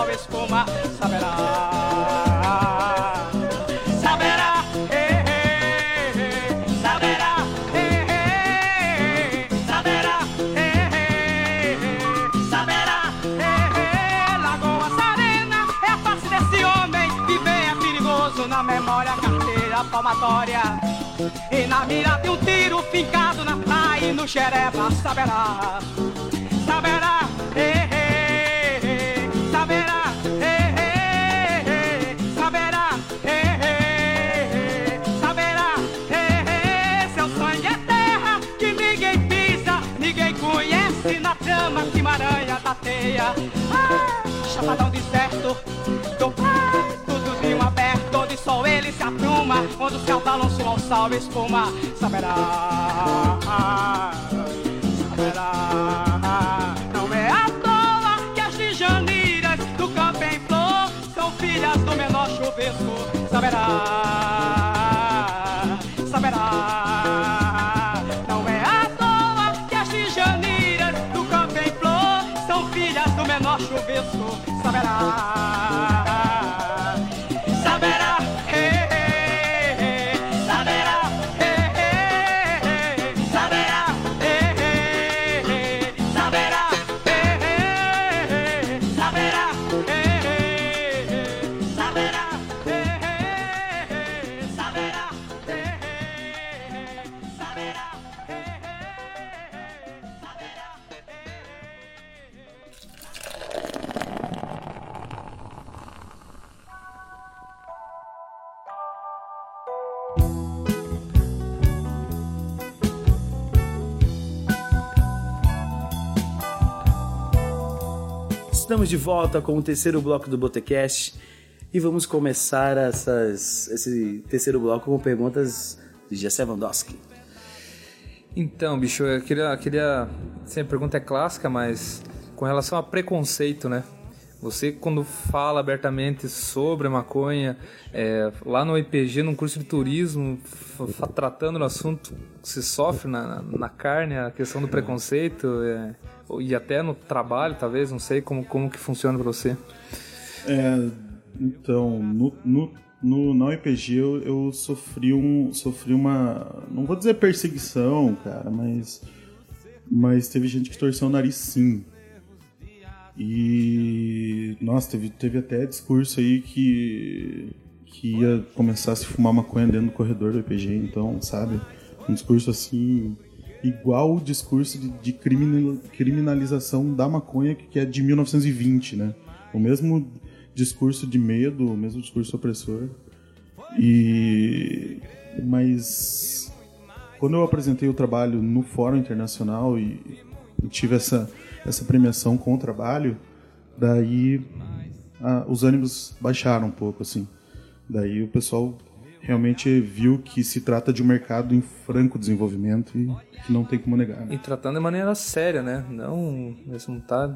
e espuma, saberá, saberá, saberá, saberá, saberá, Lagoa Serena é a face desse homem. Vem é perigoso na memória, carteira palmatória. E na mira de um tiro fincado na praia e no xereba saberá, saberá, eh, eh, eh, saberá, eh, eh, saberá, eh, saberá, eh, seu sangue é terra que ninguém pisa, ninguém conhece na trama que maranha da teia. Ah, chapadão deserto, se apruma, onde os cavalos suam sal e espuma, saberá, saberá, não é à toa que as tijaneiras do campo em flor são filhas do menor chuvisco, saberá, saberá, não é à Estamos de volta com o terceiro bloco do Botecast e vamos começar essas, esse terceiro bloco com perguntas de Jesse Vandowski. Então, bicho, eu queria. queria assim, a pergunta é clássica, mas com relação a preconceito, né? Você, quando fala abertamente sobre a maconha, é, lá no IPG, num curso de turismo, tratando do assunto, se sofre na, na- carne a questão do preconceito, é, e até no trabalho, talvez, não sei como, como que funciona pra você. É, então, no, no, no, na UEPG eu, eu sofri, um, sofri uma. Não vou dizer perseguição, cara, mas. Mas teve gente que torceu o nariz sim. E. Nossa, teve, teve até discurso aí que. que ia começar a se fumar maconha dentro do corredor do EPG, então, sabe? Um discurso assim. Igual o discurso de, de criminal- criminalização da maconha que é de 1920, né? O mesmo discurso de medo, o mesmo discurso opressor. E mas quando eu apresentei o trabalho no Fórum Internacional e tive essa essa premiação com o trabalho, daí ah, os ânimos baixaram um pouco assim. Daí o pessoal realmente viu que se trata de um mercado em franco desenvolvimento e que não tem como negar. né? E tratando de maneira séria, né? Não, você não tá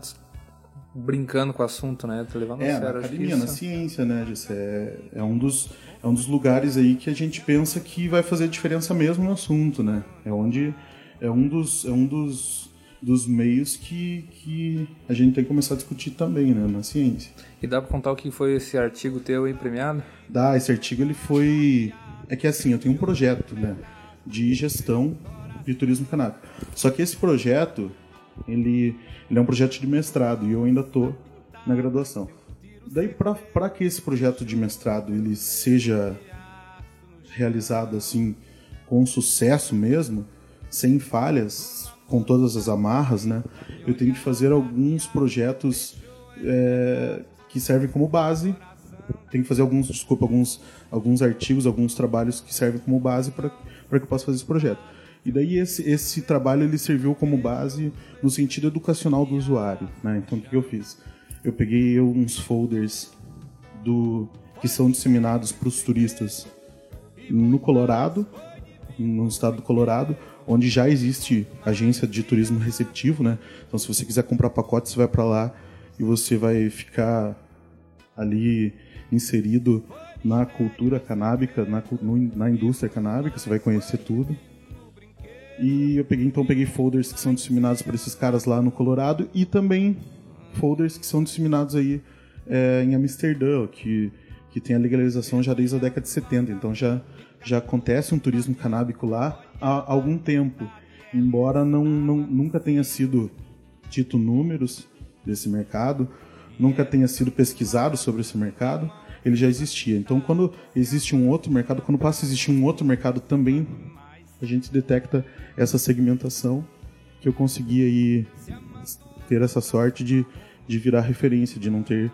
brincando com o assunto, né? Tá levando É, a na sério. Que academia, na isso- ciência, né, Gessé? É, é um dos, é um dos lugares aí que a gente pensa que vai fazer diferença mesmo no assunto, né? É onde é um dos, é um dos, dos meios que, que a gente tem que começar a discutir também, né, na ciência. E dá pra contar o que foi esse artigo teu aí premiado? Dá, esse artigo ele foi. É que assim, eu tenho um projeto, né? De gestão de turismo canábico. Só que esse projeto, ele, ele é um projeto de mestrado e eu ainda tô na graduação. Daí, para que esse projeto de mestrado ele seja realizado assim com sucesso mesmo, sem falhas, com todas as amarras, né? Eu tenho que fazer alguns projetos é, que servem como base tem que fazer alguns, desculpa, alguns, alguns artigos, alguns trabalhos que servem como base para que eu possa fazer esse projeto. E daí esse, esse trabalho ele serviu como base no sentido educacional do usuário, né? Então o que eu fiz? Eu peguei uns folders do que são disseminados para os turistas no Colorado, no estado do Colorado, onde já existe agência de turismo receptivo, né? Então se você quiser comprar pacote, você vai para lá e você vai ficar ali inserido na cultura canábica, na, na indústria canábica, você vai conhecer tudo. E eu peguei, então peguei folders que são disseminados por esses caras lá no Colorado e também folders que são disseminados aí é, em Amsterdã, que, que tem a legalização já desde a década de 70. Então já, já acontece um turismo canábico lá há algum tempo. Embora não, não, nunca tenha sido dito números desse mercado, nunca tenha sido pesquisado sobre esse mercado, ele já existia. Então, quando existe um outro mercado, quando passa a existir um outro mercado também, a gente detecta essa segmentação que eu consegui aí ter essa sorte de, de virar referência, de não ter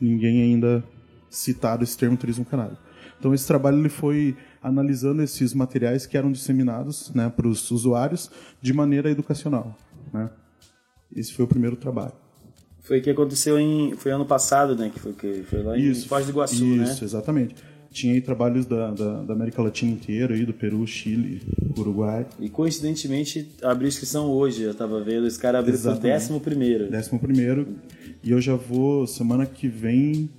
ninguém ainda citado esse termo turismo canábico. Então esse trabalho ele foi analisando esses materiais que eram disseminados né, para os usuários de maneira educacional. Né? Esse foi o primeiro trabalho. Foi o que aconteceu em. Foi ano passado, né? Que foi, que foi lá em Foz do Iguaçu, isso, né? exatamente. Tinha aí trabalhos da, da, da América Latina inteira, aí, do Peru, Chile, Uruguai. E coincidentemente abriu inscrição hoje, eu tava vendo. Esse cara abriu Exatamente. décimo primeiro. Décimo primeiro. E eu já vou, semana que vem,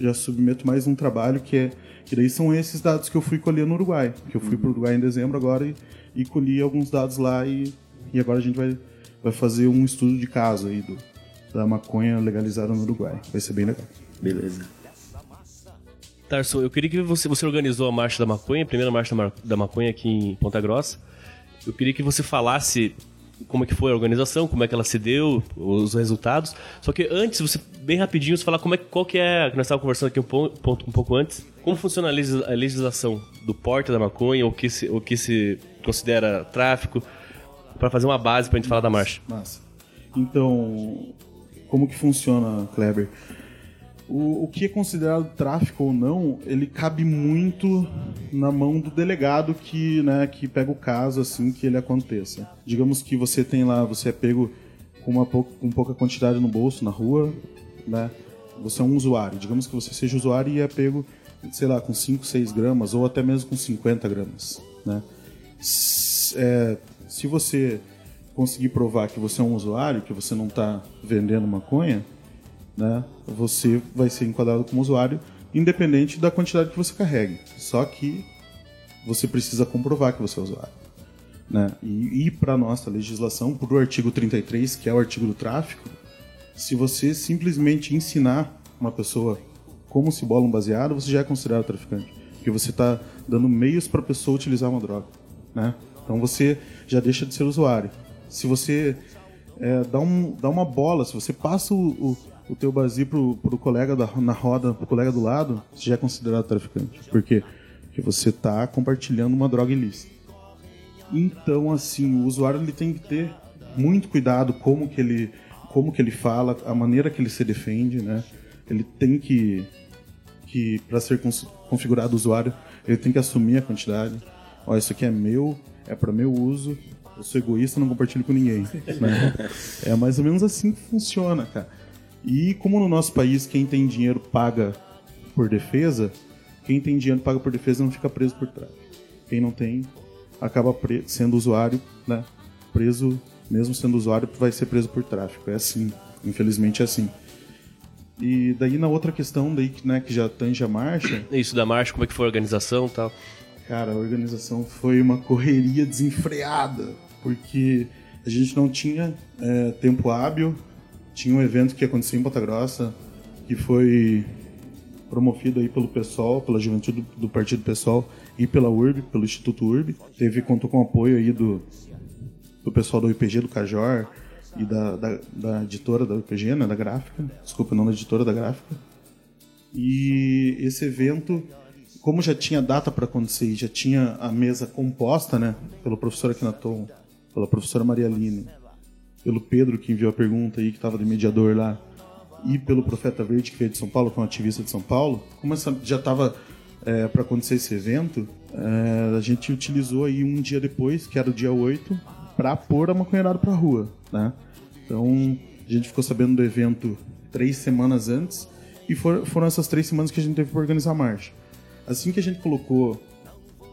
já submeto mais um trabalho que é. Que daí são esses dados que eu fui colher no Uruguai. Que eu fui pro Uruguai em dezembro agora e, e colhi alguns dados lá e, e agora a gente vai, vai fazer um estudo de caso aí do, da maconha legalizada no Uruguai. Vai ser bem legal. Beleza. Tarso, eu queria que você, você organizou a Marcha da Maconha, a primeira Marcha da Mar- da Maconha aqui em Ponta Grossa. Eu queria que você falasse como é que foi a organização, como é que ela se deu, os resultados. Só que antes, você bem rapidinho, você falar como é, qual que é, nós estávamos conversando aqui um, pon- ponto, um pouco antes, como funciona a legis- a legislação do porte da maconha, o que se, o que se considera tráfico, para fazer uma base para a gente falar da marcha. Massa. Então, como que funciona, Kleber? O, o que é considerado tráfico ou não, ele cabe muito na mão do delegado que, né, que pega o caso assim que ele aconteça. Digamos que você tem lá, você é pego com uma pouca, com pouca quantidade no bolso, na rua, né? Você é um usuário. Digamos que você seja usuário e é pego, sei lá, com 5, 6 gramas ou até mesmo com 50 gramas, né? é, se você conseguir provar que você é um usuário, que você não está vendendo maconha, né, você vai ser enquadrado como usuário, independente da quantidade que você carregue. Só que você precisa comprovar que você é usuário. Né? E, e para nossa legislação, para o artigo 33, que é o artigo do tráfico, se você simplesmente ensinar uma pessoa como se bola um baseado, você já é considerado traficante. Porque você está dando meios para a pessoa utilizar uma droga. Né? Então você já deixa de ser usuário. Se você é, dá, um, dá uma bola, se você passa o, o, o teu baseio pro, pro colega da, na roda, pro colega do lado, você já é considerado traficante. Por quê? Porque você está compartilhando uma droga ilícita. Então, assim, o usuário ele tem que ter muito cuidado como que ele, como que ele fala, a maneira que ele se defende, né? Ele tem que, que para ser configurado usuário, ele tem que assumir a quantidade. Ó, isso aqui é meu, é para meu uso. Eu sou egoísta, não compartilho com ninguém. né? *laughs* É mais ou menos assim que funciona, cara. E como no nosso país quem tem dinheiro paga por defesa, quem tem dinheiro paga por defesa não fica preso por trás. Quem não tem acaba sendo usuário, né? Preso, mesmo sendo usuário, vai ser preso por tráfico. É assim, infelizmente é assim. E daí na outra questão daí que, né, que já tange a marcha, *coughs* Isso da marcha, como é que foi a organização e tal. Cara, a organização foi uma correria desenfreada, porque a gente não tinha é, tempo hábil. Tinha um evento que aconteceu em Ponta Grossa, que foi promovido aí pelo PSOL, pela juventude do, do Partido PSOL e pela URB, pelo Instituto URB. Teve, contou com apoio aí do, do pessoal do IPG, do Cajor e da, da, da editora da UPG, né, da gráfica. Desculpa, não da editora, da gráfica. E esse evento, como já tinha data para acontecer já tinha a mesa composta, né, pelo professor Akinaton, pela professora Maria Aline, pelo Pedro que enviou a pergunta aí, que estava de mediador lá, e pelo Profeta Verde, que veio de São Paulo, que é um ativista de São Paulo, como essa, já estava para acontecer esse evento, é, a gente utilizou aí um dia depois, que era o dia 8, para pôr a maconheirada pra rua, né? Então, a gente ficou sabendo do evento três semanas antes, e for- foram essas três semanas que a gente teve para organizar a marcha. Assim que a gente colocou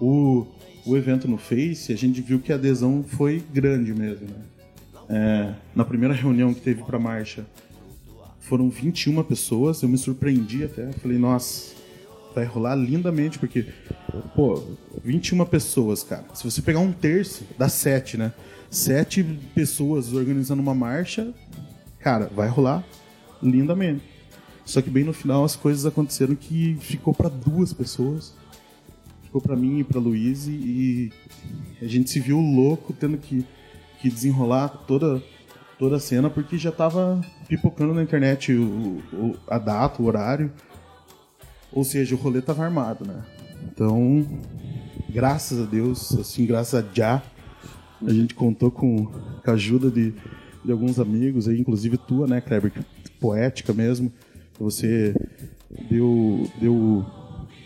o, o evento no Face, a gente viu que a adesão foi grande mesmo, né? É, na primeira reunião que teve pra marcha, foram 21 pessoas, eu me surpreendi até, falei, nossa, vai rolar lindamente, porque, pô, 21 pessoas, cara. Se você pegar um terço, dá 7, né? Sete pessoas organizando uma marcha, cara, vai rolar lindamente. Só que bem no final as coisas aconteceram que ficou pra duas pessoas. Ficou pra mim e pra Luiz e a gente se viu louco tendo que, que desenrolar toda, toda a cena porque já tava pipocando na internet o, o- a data, o horário. Ou seja, o rolê tava armado, né? Então, graças a Deus, assim, graças a Já, a gente contou com, com a ajuda de, de alguns amigos aí, inclusive tua, né, Kleber? Poética mesmo. Você deu, deu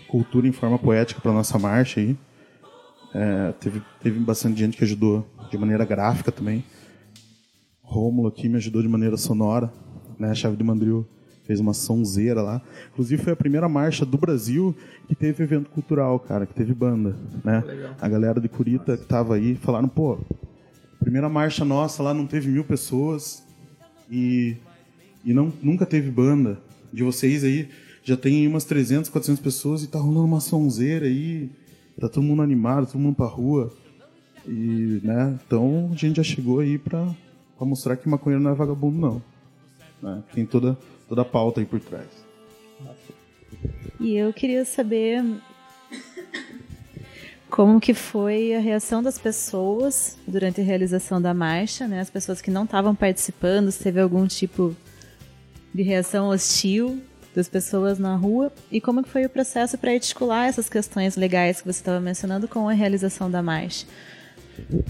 cultura em forma poética para nossa marcha aí. É, teve, teve bastante gente que ajudou de maneira gráfica também. Rômulo aqui me ajudou de maneira sonora, né? A Chave de Mandril fez uma sonzeira lá. Inclusive foi a primeira marcha do Brasil que teve evento cultural, cara, que teve banda, né? A galera de Curita que tava aí falaram, pô, primeira marcha nossa lá não teve mil pessoas e, e não, nunca teve banda. De vocês aí já tem umas 300, 400 pessoas e tá rolando uma sonzeira aí, tá todo mundo animado, todo mundo pra rua. E, né, então a gente já chegou aí pra, pra mostrar que maconheiro não é vagabundo, não. Né? Tem toda, toda a pauta aí por trás. E eu queria saber como que foi a reação das pessoas durante a realização da marcha, né? As pessoas que não estavam participando, se teve algum tipo de reação hostil das pessoas na rua e como foi o processo para articular essas questões legais que você estava mencionando com a realização da marcha.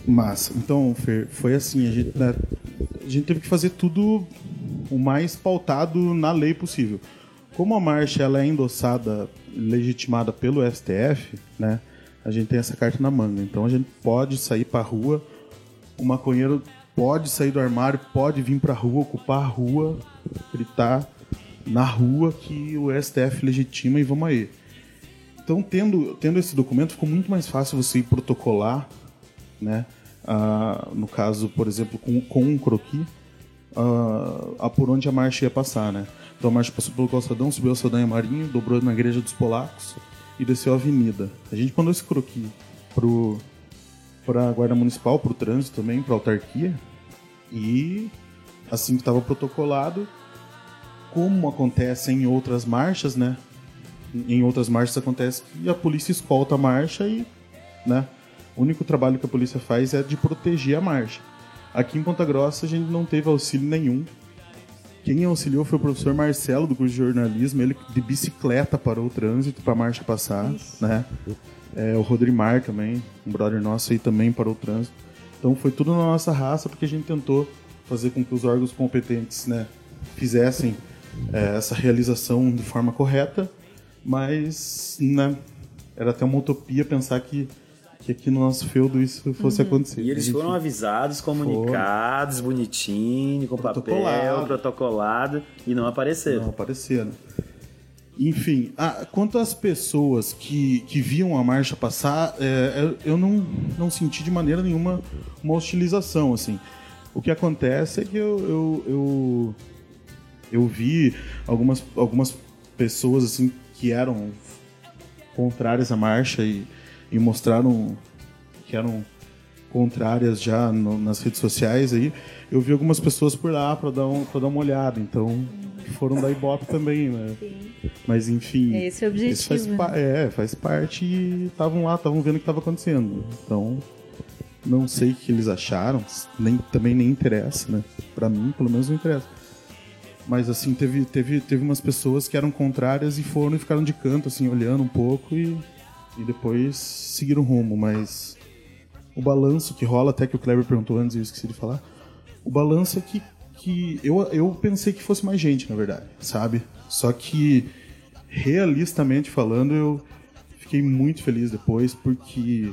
Massa. Então, Fer, foi assim, a gente, né, a gente teve que fazer tudo o mais pautado na lei possível. Como a marcha ela é endossada, legitimada pelo STF, né? A gente tem essa carta na manga. Então a gente pode sair pra rua, o maconheiro pode sair do armário, pode vir pra rua, ocupar a rua, gritar na rua que o STF legitima e vamos aí. Então, tendo, tendo esse documento, ficou muito mais fácil você protocolar né? Ah, no caso, por exemplo, com, com um croqui, ah, por onde a marcha ia passar, né? Então a marcha passou pelo Calçadão, subiu a Saldanha Marinho, dobrou na Igreja dos Polacos e desceu a avenida. A gente mandou esse croqui para a Guarda Municipal, para o trânsito também, para a autarquia. E assim que estava protocolado, como acontece em outras marchas, né? Em outras marchas acontece que a polícia escolta a marcha e, né? O único trabalho que a polícia faz é de proteger a marcha. Aqui em Ponta Grossa a gente não teve auxílio nenhum. Quem auxiliou foi o professor Marcelo do curso de jornalismo, ele de bicicleta parou o trânsito para a marcha passar, né? É, o Rodrimar também, um brother nosso aí também parou o trânsito. Então foi tudo na nossa raça porque a gente tentou fazer com que os órgãos competentes, né, fizessem é, essa realização de forma correta, mas, né, era até uma utopia pensar que que aqui no nosso feudo isso fosse acontecer. E eles foram avisados, comunicados, bonitinho, com papel, Protocolado. protocolado, e não apareceram. Não apareceram. Enfim, ah, quanto às pessoas que, que viam a marcha passar, é, eu, eu não, não senti de maneira nenhuma uma hostilização, assim. O que acontece é que eu, eu, eu, eu vi algumas, algumas pessoas, assim, que eram contrárias à marcha e, e mostraram que eram contrárias já no- nas redes sociais aí. Eu vi algumas pessoas por lá para dar, um, pra dar uma olhada, então foram da Ibope também, né? Mas enfim. É esse o objetivo, faz, né? é, faz parte e estavam lá, estavam vendo o que estava acontecendo. Então, não sei o que eles acharam, nem, também nem interessa, né? Pra mim, pelo menos, não interessa. Mas assim, teve, teve, teve umas pessoas que eram contrárias e foram e ficaram de canto, assim, olhando um pouco e, e depois seguiram rumo. Mas o balanço que rola, até que o Kleber perguntou antes e eu esqueci de falar, o balanço é que, que eu, eu pensei que fosse mais gente, na verdade, sabe? Só que, realistamente falando, eu fiquei muito feliz depois, porque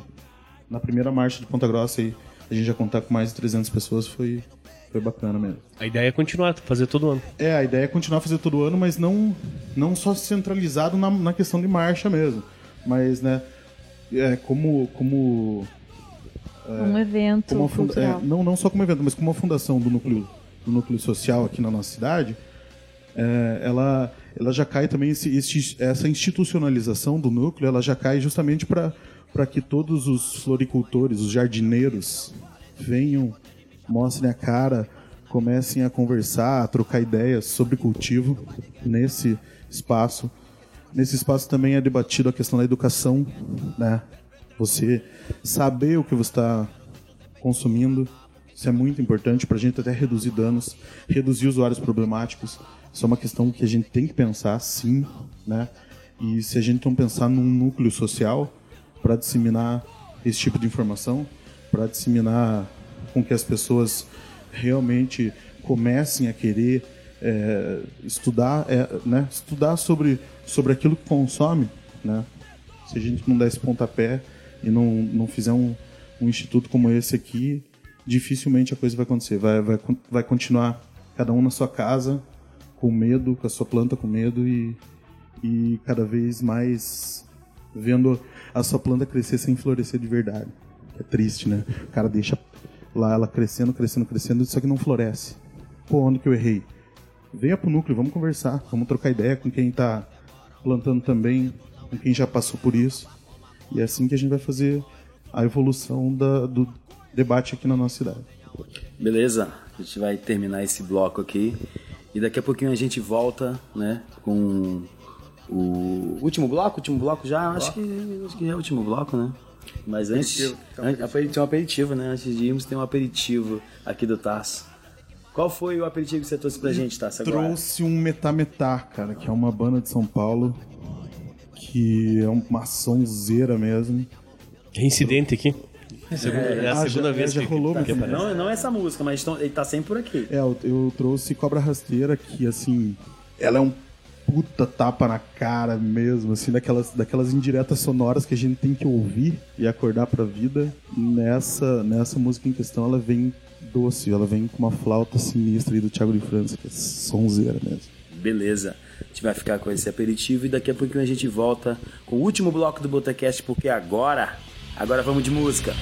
na primeira marcha de Ponta Grossa aí, a gente já contar com mais de 300 pessoas foi, foi bacana mesmo. A ideia é continuar, fazer todo ano. É, a ideia é continuar a fazer todo ano, mas não, não só centralizado na, na questão de marcha mesmo. Mas, né, é, como, como Um evento como uma funda- é, não, não só como evento, mas como uma fundação do núcleo, do núcleo social aqui na nossa cidade, é, ela, ela já cai também, esse, esse- essa institucionalização do núcleo, ela já cai justamente para que todos os floricultores, os jardineiros, venham, mostrem a cara, comecem a conversar, a trocar ideias sobre cultivo nesse espaço. Nesse espaço também é debatido a questão da educação, né? Você saber o que você está consumindo, isso é muito importante para a gente até reduzir danos, reduzir usuários problemáticos. Isso é uma questão que a gente tem que pensar, sim, né? E se a gente não pensar num núcleo social para disseminar esse tipo de informação, para disseminar com que as pessoas realmente comecem a querer é, estudar, é, né? Estudar sobre sobre aquilo que consome, né? Se a gente não der esse pontapé e não, não fizer um, um instituto como esse aqui, dificilmente a coisa vai acontecer. Vai, vai, vai continuar cada um na sua casa, com medo, com a sua planta com medo e, e cada vez mais vendo a sua planta crescer sem florescer de verdade. É triste, né? O cara deixa lá ela crescendo, crescendo, crescendo, só que não floresce. Pô, onde que eu errei? Venha pro núcleo, vamos conversar, vamos trocar ideia com quem tá plantando também, com quem já passou por isso. E é assim que a gente vai fazer a evolução da- do debate aqui na nossa cidade. Beleza? A gente vai terminar esse bloco aqui. E daqui a pouquinho a gente volta, né? Com o último bloco? Último bloco já? Acho que, acho que é o último bloco, né? Mas antes. an- aperi- Tem um aperitivo, né? Antes de irmos, tem um aperitivo aqui do Tasso. Qual foi o aperitivo que você trouxe pra gente, Tasso? Agora? Trouxe um Metametá, cara, que é uma banda de São Paulo, que é uma sonzeira mesmo. Reincidente aqui. Segunda- é a Ah, segunda já- vez já que, rolou, que mas aparece. Não, não é essa música, mas ele tá sempre por aqui. É, eu, eu trouxe Cobra Rasteira, que assim, ela é um puta tapa na cara mesmo, assim, daquelas, daquelas indiretas sonoras que a gente tem que ouvir e acordar pra vida. Nessa, nessa música em questão, ela vem doce, ela vem com uma flauta sinistra aí do Thiago de França, que é sonzeira mesmo. Beleza. A gente vai ficar com esse aperitivo e daqui a pouquinho a gente volta com o último bloco do Botecast, porque agora, agora vamos de música.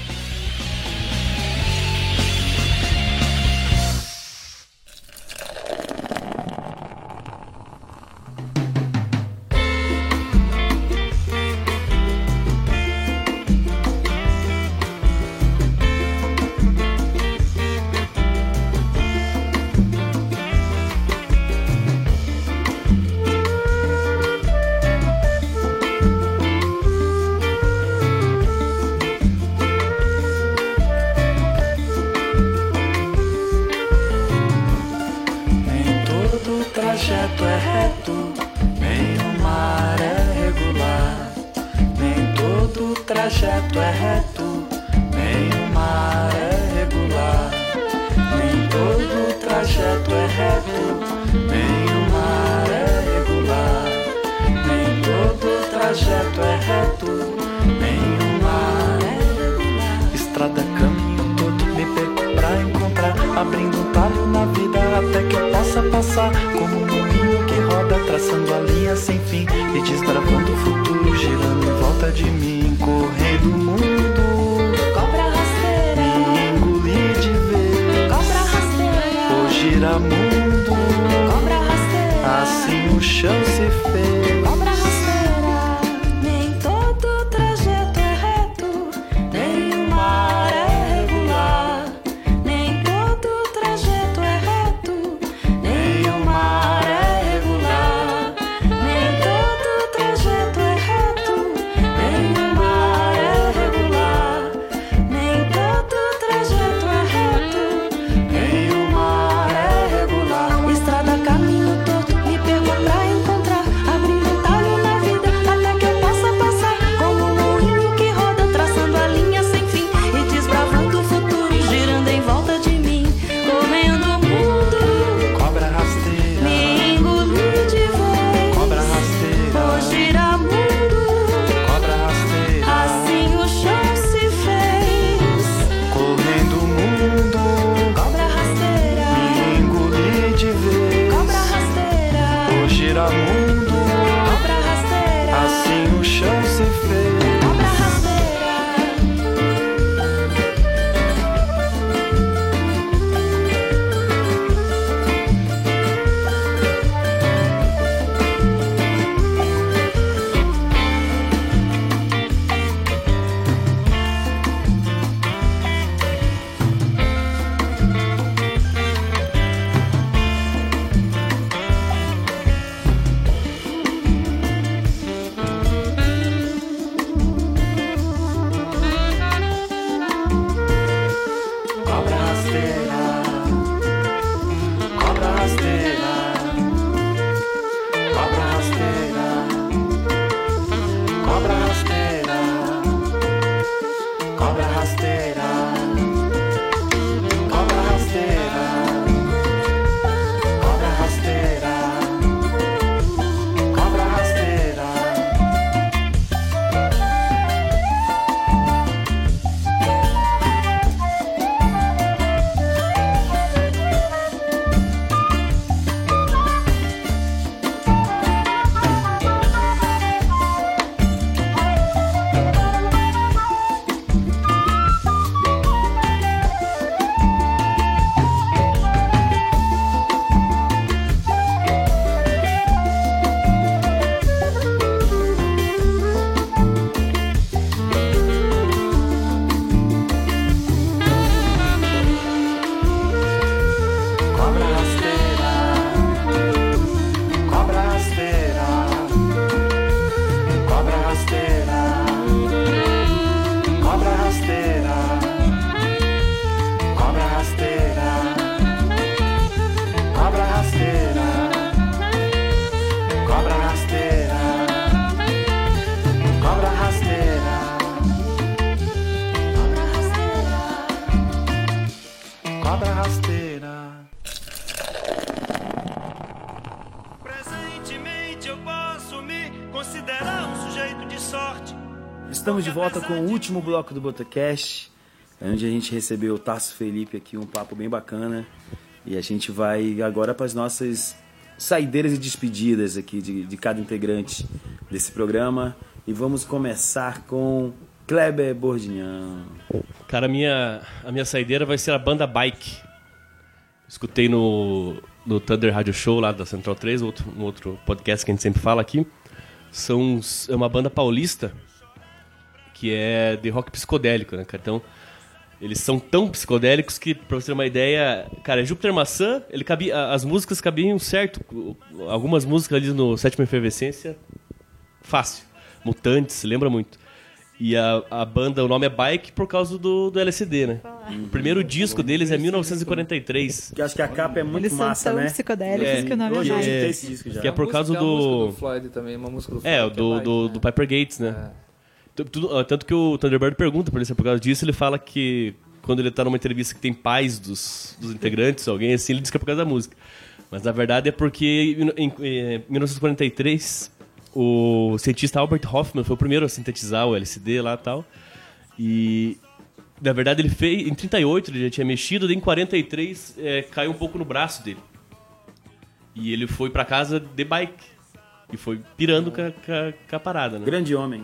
Volta com o último bloco do Botacast, onde a gente recebeu o Tasso Felipe aqui, um papo bem bacana. E a gente vai agora para as nossas saideiras e despedidas aqui de, de cada integrante desse programa. E vamos começar com Kleber Bordignan. Cara, a minha, a minha saideira vai ser a banda Bike. Escutei no, no Thunder Radio Show lá da Central 3, outro, um outro podcast que a gente sempre fala aqui. São, uns- é uma banda paulista que é de rock psicodélico, né, cara? Então, eles são tão psicodélicos que, pra você ter uma ideia, cara, Júpiter Maçã, ele cabia, as músicas cabiam certo. Algumas músicas ali no Sétima Efervescência, fácil. Mutantes, lembra muito. E a, a banda, o nome é Bike por causa do, do LSD, né? O primeiro disco deles é 1943. Que acho que a capa é muito Eles são massa, tão né? psicodélicos É, que o nome é hoje é, esse disco já. que é por causa Tem uma música do... do Floyd também, uma música do É, Floyd o que do, Bike, do, né? do Piper Gates, né? Ó, Tanto que o Thunderbird pergunta pra ele se é por causa disso, ele fala que quando ele tá numa entrevista que tem pais dos, dos integrantes, *laughs* alguém assim, ele diz que é por causa da música. Mas na verdade é porque em, em- em 1943 o cientista Albert Hoffman foi o primeiro a sintetizar o LSD lá e tal. E na verdade ele fez. Em 38 ele já tinha mexido, em 43 é, caiu um pouco no braço dele. E ele foi pra casa de bike. E foi pirando com a, com a- parada, né? Grande homem.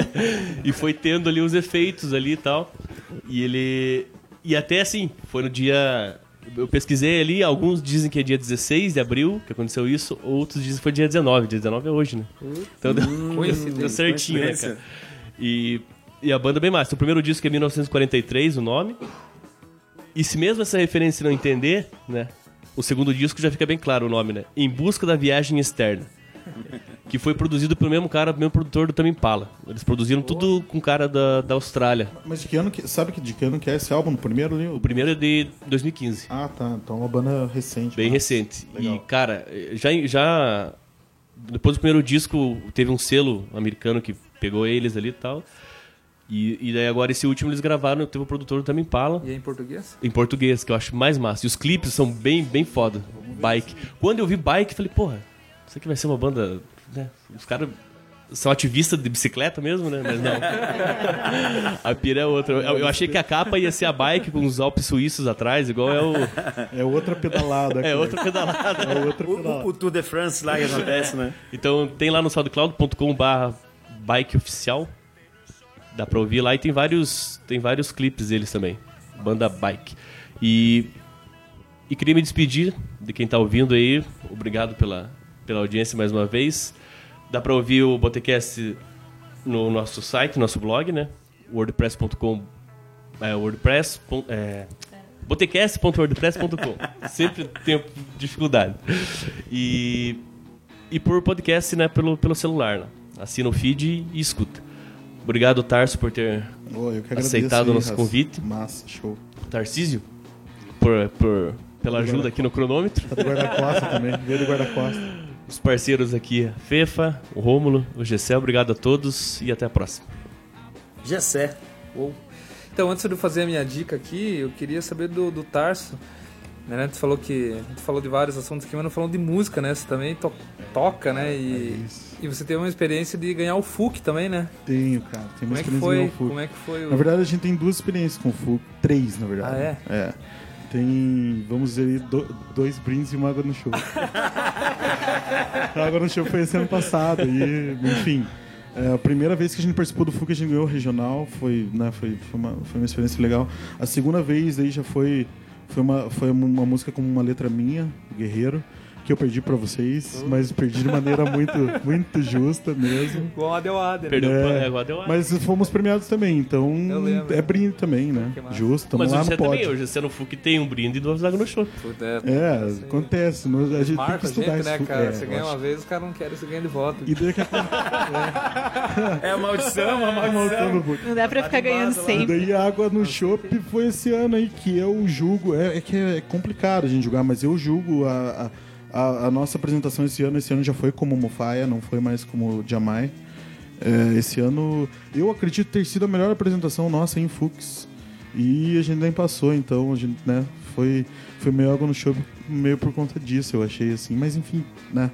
*laughs* e foi tendo ali os efeitos ali e tal. E ele. E até assim, foi no dia. Eu pesquisei ali, alguns dizem que é dia 16 de abril que aconteceu isso, outros dizem que foi dia 19. Dia 19 é hoje, né? Então deu, coincidência. deu certinho, né, cara? E, e a banda bem massa. O primeiro disco é 1943, o nome. E se mesmo essa referência não entender, né? O segundo disco já fica bem claro o nome, né? Em Busca da Viagem Externa. Que foi produzido pelo mesmo cara, mesmo produtor do Tame Impala. Eles produziram tudo com o cara da, da Austrália. Mas de que ano que. Sabe que de que ano que é esse álbum? O primeiro ali? O primeiro é de 2015. Ah, tá. Então é uma banda recente. Bem Massa. recente. Legal. E, cara, já, já. Depois do primeiro disco, teve um selo americano que pegou eles ali e tal. E, e daí agora esse último eles gravaram, teve o produtor do Tame Impala. E é em português? Em português, que eu acho mais massa. E os clipes são bem, bem foda. Bike. Quando eu vi bike, falei, porra, isso aqui vai ser uma banda. Né? Os caras são ativistas de bicicleta mesmo, né? Mas não. *laughs* a pira é outra. Eu, eu achei que a capa ia ser a bike com os Alpes suíços atrás, igual é o. É outra pedalada. É cara. outra pedalada. É outra O, pedalada. o- o Tour de France lá que acontece, né? Então tem lá no soundcloud.com/barra bike oficial. Dá pra ouvir lá e tem vários, tem vários clipes deles também. Banda Bike. E, e queria me despedir de quem tá ouvindo aí. Obrigado pela, pela audiência mais uma vez. Dá pra ouvir o Botecast no nosso site, nosso blog, né? wordpress.com é, wordpress. É, botecast.wordpress.com *laughs* Sempre tenho dificuldade. E e por podcast, né, pelo, pelo celular. Né? Assina o feed e escuta. Obrigado, Tarso, por ter Ô, eu que agradeço aceitado o nosso convite. Massa, show. Tarcísio, por, por, pela ajuda aqui no cronômetro. Tá do guarda-costa também. Veio do guarda-costa. *laughs* Os parceiros aqui, a Fefa, o Rômulo, o Gessé, obrigado a todos e até a próxima. Gessé. Uou. Então, antes de eu fazer a minha dica aqui, eu queria saber do, do Tarso. Né? Tu falou que. A gente falou de vários assuntos aqui, mas não falou de música, né? Você também to- toca, né? E, e você teve uma experiência de ganhar o FUC também, né? Tenho, cara. Tem Como uma é que experiência foi? com o Fuc. Como é que foi o- Na verdade, a gente tem duas experiências com o FUC. Três, na verdade. Ah, é? É. Tem, vamos dizer, do- dois brindes e uma água no show. *laughs* a água no show foi esse ano passado. E, enfim, é, a primeira vez que a gente participou do FUC, a gente ganhou o regional. Foi, né, foi, foi, uma, foi uma experiência legal. A segunda vez aí já foi, foi, uma, foi uma música com uma letra minha, Guerreiro. Que eu perdi pra vocês, mas perdi de maneira muito, *laughs* muito justa mesmo. Igual a Adel Ader. Perdeu É, é, igual a. Mas fomos premiados também, então é brinde também, né? Justo, tamo Mas lá o no também, pódio. o Gessé no FUC tem um brinde e duas águas no show. É, É, acontece. no- A gente tem que estudar gente, isso. né, cara? É, você ganha uma vez, os caras não querem, você ganha de volta. E daí que *laughs* a É a maldição, a maldição. maldição. Não dá pra ficar ganhando E sempre. daí a água no chopp foi esse ano aí que eu julgo. É, é que é complicado a gente julgar, mas eu julgo a, a, a- a nossa apresentação esse ano. Esse ano já foi como Mofaia, não foi mais como Jamai. É, esse ano eu acredito ter sido a melhor apresentação nossa em Fux. E a gente nem passou, então a gente, né, foi, foi meio água no chopp meio por conta disso, eu achei assim. Mas enfim, né.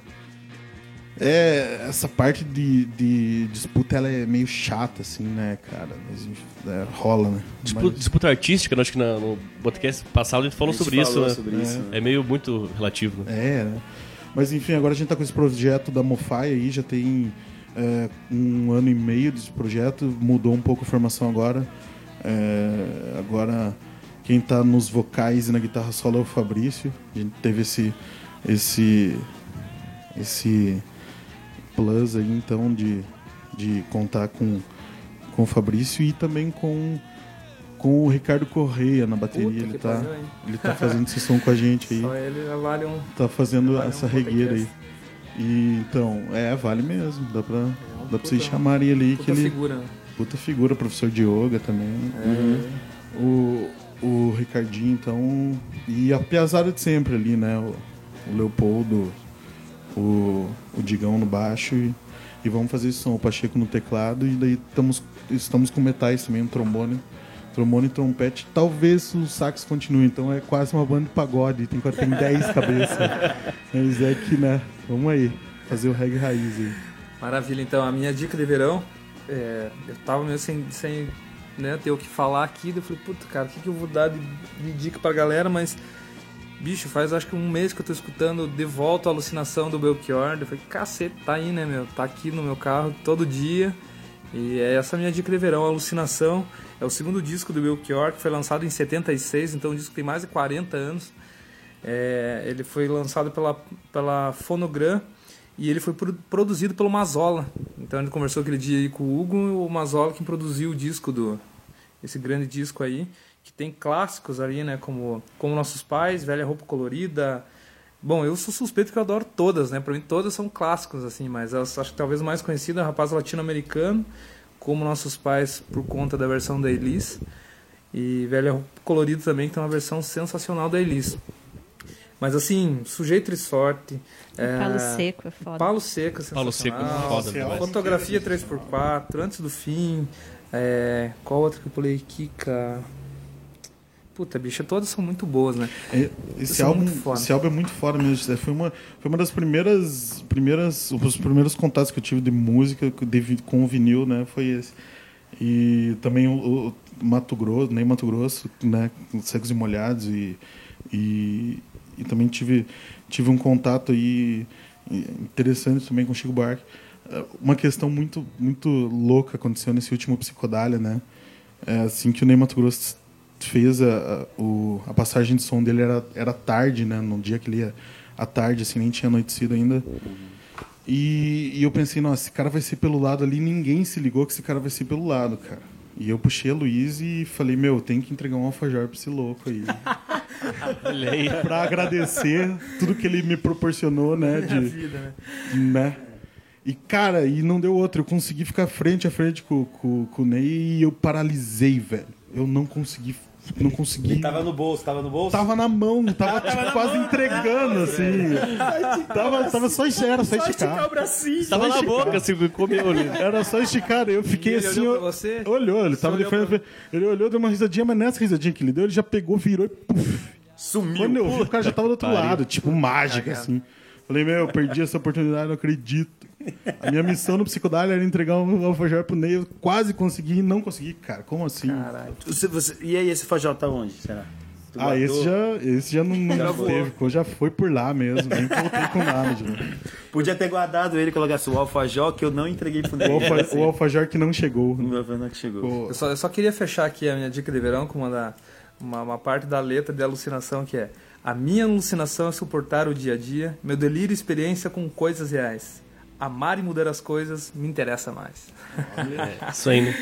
É, essa parte de, de disputa ela é meio chata, assim, né, cara? Mas é, rola, né? Disputa, Mas- disputa artística, né? acho que na- no podcast passado a gente falou A gente sobre isso, né? sobre isso, É meio muito relativo. Né? É, né? Mas enfim, agora a gente tá com esse projeto da Mofai aí, já tem é, um ano e meio desse projeto, mudou um pouco a formação agora. É, agora quem tá nos vocais e na guitarra solo é o Fabrício. A gente teve esse. esse. esse plus aí então de, de contar com, com o Fabrício e também com, com o Ricardo Correia na bateria. Puta ele, tá, pariu, ele tá fazendo esse som com a gente aí *laughs* Só ele vale um. tá fazendo Vale essa um regueira aí. E então, é, vale mesmo. Dá pra, dá pra vocês puta- chamarem ele aí que Puta ele. figura. né? Puta figura, professor de yoga também. O, o Ricardinho, então. E a piazada de sempre ali, né? O, o Leopoldo, o, o Digão no baixo. E, e vamos fazer esse som. O Pacheco no teclado e daí estamos, estamos com metais também, um trombone. Trombone e trompete, talvez o sax continue, então é quase uma banda de pagode, tem, tem 10 *laughs* cabeças. Mas é que, né, vamos aí, fazer o reggae raiz aí. Maravilha, então a minha dica de verão, é, eu tava meio sem, sem né, ter o que falar aqui, eu falei, puta cara, o que, que eu vou dar de, de dica pra galera, mas bicho, faz acho que um mês que eu tô escutando de volta a alucinação do Belchior, eu falei, cacete, tá aí né meu, tá aqui no meu carro todo dia, e é essa minha dica de verão, alucinação, é o segundo disco do Belchior, que foi lançado em 76, então o disco tem mais de 40 anos, é, ele foi lançado pela, pela Fonogram, e ele foi pro- produzido pelo Mazola. Então gente conversou aquele dia aí com o Hugo, o Mazola que produziu o disco do esse grande disco aí, que tem clássicos ali, né, como como nossos pais, velha roupa colorida. Bom, eu sou suspeito que eu adoro todas, né? Para mim todas são clássicos assim, mas eu acho que talvez o mais conhecido é Rapaz Latino-Americano, como nossos pais por conta da versão da Elis. E Velha Roupa Colorida também, que tem uma versão sensacional da Elis. Mas assim, Sujeito e Sorte. é, Palo Seco é foda. Palo Seco é Palo Seco é sensacional. foda. Fotografia 3x4, Antes do Fim. É, qual outra que eu pulei aqui, cara? Puta, bicha, todas são muito boas, né? É, Esse álbum, esse álbum é muito foda mesmo. Foi uma, foi uma das primeiras, primeiras, os primeiros contatos que eu tive de música de com o vinil, né? Foi esse. E também o, o Mato Grosso, nem Mato Grosso, né? Secos e Molhados e, e, e também tive, tive um contato aí interessante também com o Chico Buarque. Eh, Uma questão muito, muito louca aconteceu nesse último Psicodália, né? É, assim que o Ney Mato Grosso fez a, a, o- a passagem de som dele era, era tarde, né? No dia que ele ia à tarde, assim, nem tinha anoitecido ainda. E, e eu pensei, nossa, esse cara vai ser pelo lado ali, ninguém se ligou que esse cara vai ser pelo lado, cara. E eu puxei a Luiz e falei, meu, tem que entregar um alfajor pra esse louco aí. Olha aí. pra agradecer tudo que ele me proporcionou, né? *laughs* De, vida, né? né? E, cara, e não deu outra. Eu consegui ficar frente a frente com, com, com o Ney e eu paralisei, velho. Eu não consegui. Não consegui. Tava no bolso, tava no bolso? Tava na mão, tava tipo, quase entregando, assim. Tava, tava só, era só esticar. bracinho. Tava na boca, assim, comeu ali. Era só esticar. Eu fiquei E ele assim. olhou ó- pra você? Olhou, ele tava de olhou frente. Ele olhou, deu uma risadinha, mas nessa risadinha que ele deu, ele já pegou, virou e puf. Sumiu. Quando eu vi, o cara já tava do outro Pariu. lado, tipo mágica, assim. Falei, meu, eu perdi essa oportunidade, não acredito. A minha missão no Psicodália era entregar um alfajor pro Ney, eu quase consegui e não consegui, cara. Como assim? Você- você- e aí, esse fajol tá onde, será? Tu Ah, guardou? esse já, esse já não, não Já voou. teve, já foi por lá mesmo, nem voltei com nada novo. Podia ter guardado ele e colocasse o alfajor que eu não entreguei pro O, Ney. alfa, Assim, o alfajor que não chegou. O alfajor que chegou. Eu só, eu só queria fechar aqui a minha dica de verão com uma, uma parte da letra de alucinação que é A minha alucinação é suportar o dia a dia, meu delírio e experiência com coisas reais. Amar e mudar as coisas me interessa mais. *laughs* Isso aí, né?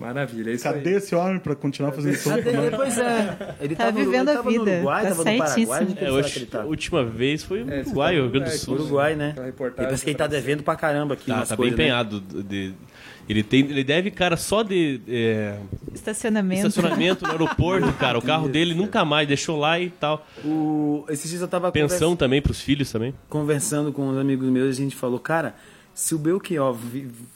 Maravilha, é isso cadê aí. esse homem pra continuar fazendo ele? Pois é. Ele Tá tava no- vivendo ele a tava no vida. Uruguai, Tá tava no Paraguai. certíssimo. onde que É, hoje, que ele a última vez foi no É, Uruguai, tá- Rio Grande do é, Sul. Uruguai, né? Reportagem Ele parece que ele tá devendo pra caramba aqui Tá, tá bem coisas, né? empenhado. de- ele, tem, ele deve, cara, só de é, Estacionamento. estacionamento no aeroporto, cara. O carro dele nunca mais deixou lá e tal. O... Esses dias eu tava Pensão também pros filhos também. conversando com uns amigos meus, a gente falou, cara, se o Belchior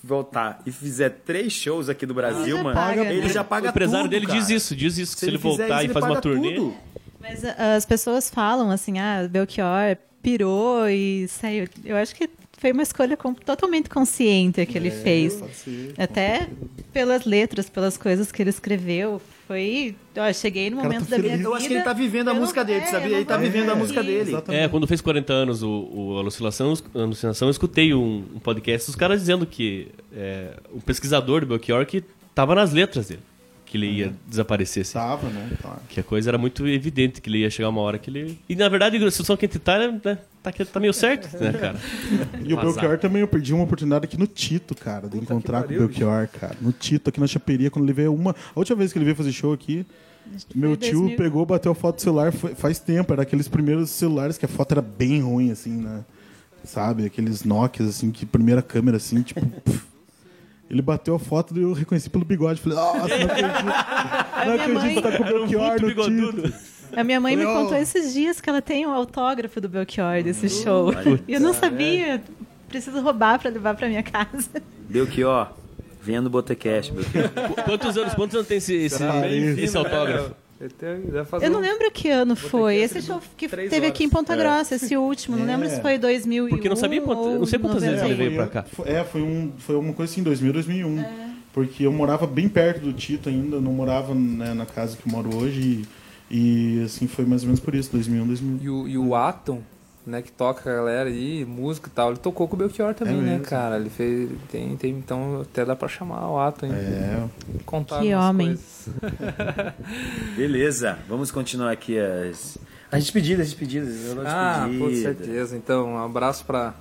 voltar e fizer três shows aqui do Brasil, já mano, paga, ele né? já o paga empresário tudo, dele cara. diz isso, diz isso. que se, ele voltar isso, e ele faz uma turnê. tudo. Mas ah, as pessoas falam assim, ah, Belchior pirou e saiu. Eu acho que foi uma escolha com- totalmente consciente que ele fez. Pode ser. Até pelas letras, pelas coisas que ele escreveu. Foi. Ó, cheguei no momento tá da minha vida. Eu acho que ele tá vivendo a eu não- música dele, é, sabia? não Ele tá vivendo a conseguir. música dele. Exatamente. É, quando fez 40 anos o, o Alucinação, Alucinação, eu escutei um, um podcast dos caras dizendo que é, o pesquisador do Belchior que tava nas letras dele, que ele ia desaparecer. Assim. Tava, né? Tá. Que a coisa era muito evidente que ele ia chegar uma hora que ele. E na verdade, a situação que a gente tá, né, tá, que- tá meio certo, né, *laughs* cara? E o. Belchior também, eu perdi uma oportunidade aqui no Tito, cara, de encontrar com o Belchior, cara. No Tito, aqui na Chaperia, quando ele veio uma. A última vez que ele veio fazer show aqui, meu tio 2000. pegou, bateu a foto do celular foi- faz tempo. Era aqueles primeiros celulares que a foto era bem ruim, assim, né? Sabe? Aqueles Nokias, assim, que primeira câmera, assim, tipo. puf. *laughs* Ele bateu a foto e eu reconheci pelo bigode. Falei, nossa, não *laughs* acredito. Não minha acredito que tá com o Belchior no bigodudo. Tito. A minha mãe me Falei, ó. contou esses dias que ela tem o autógrafo do Belchior desse show. E eu não sabia. preciso roubar pra levar pra minha casa. Belchior, venha no Botecast, Belchior. Qu- Quantos anos, quantos anos tem esse, esse, Bem-vindo, esse autógrafo? Eu não lembro que ano foi. Esse show que teve aqui em horas. Ponta Grossa, esse último. Não lembro se foi 2001 Porque não sabia quanto- não sei quantas vezes ele 91. veio pra cá. É, foi, um, foi uma coisa assim, 2000, 2001. Porque eu morava bem perto do Tito ainda, não morava né, na casa que eu moro hoje. E, e, assim, foi mais ou menos por isso, 2001, 2000. E o, e o Atom, né, que toca a galera aí, música e tal, ele tocou com o Belchior também, É né, cara? Ele fez. Tem, tem, então até dá pra chamar o Atom, hein? É, Contar Que homem. coisas. *laughs* Beleza, vamos continuar aqui as, as despedidas, despedidas. as Ah, com despedidas. certeza. Então, um abraço pra,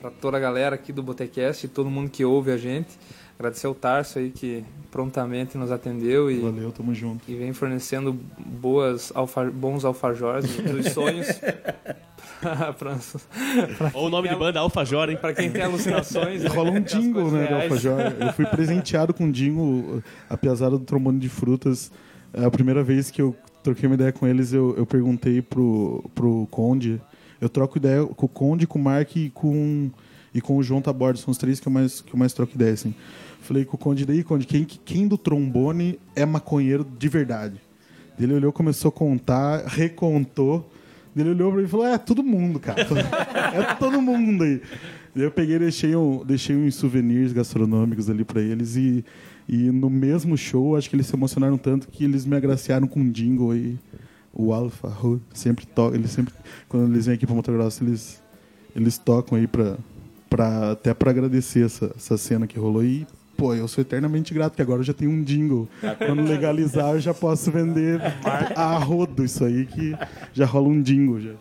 pra toda a galera aqui do Botecast e todo mundo que ouve a gente. Agradecer ao Tarso aí que prontamente nos atendeu e, valeu, tamo junto. e vem fornecendo boas alfa, bons alfajores *laughs* dos sonhos. *laughs* pra, pra, Ou o nome de banda Alfajor, hein? pra quem tem alucinações. né, *laughs* Rola um as jingle, né, do reais. Alfajor. Eu fui presenteado com um jingle, a piazada do trombone de frutas. A primeira vez que eu troquei uma ideia com eles, eu, eu perguntei pro, pro Conde. Eu troco ideia com o Conde, com o Mark e com, e com o João Taborda. São os três que eu mais, que eu mais troco ideia, assim. Falei com o Conde, daí, Conde, quem, quem do trombone é maconheiro de verdade? Ele olhou, começou a contar, recontou. Ele olhou pra mim e falou: É, todo mundo, cara. *laughs* é todo mundo aí. Eu peguei deixei, um, deixei uns souvenirs gastronômicos ali pra eles. E, e no mesmo show, acho que eles se emocionaram tanto que eles me agraciaram com um jingle aí. O Alpha sempre toca. Eles sempre, quando eles vêm aqui pra Mato Grosso, eles, eles tocam aí pra, pra, até pra agradecer essa, essa cena que rolou. E, pô, eu sou eternamente grato, porque agora eu já tenho um jingle. Quando legalizar, eu já posso vender a rodo isso aí, que já rola um jingle já.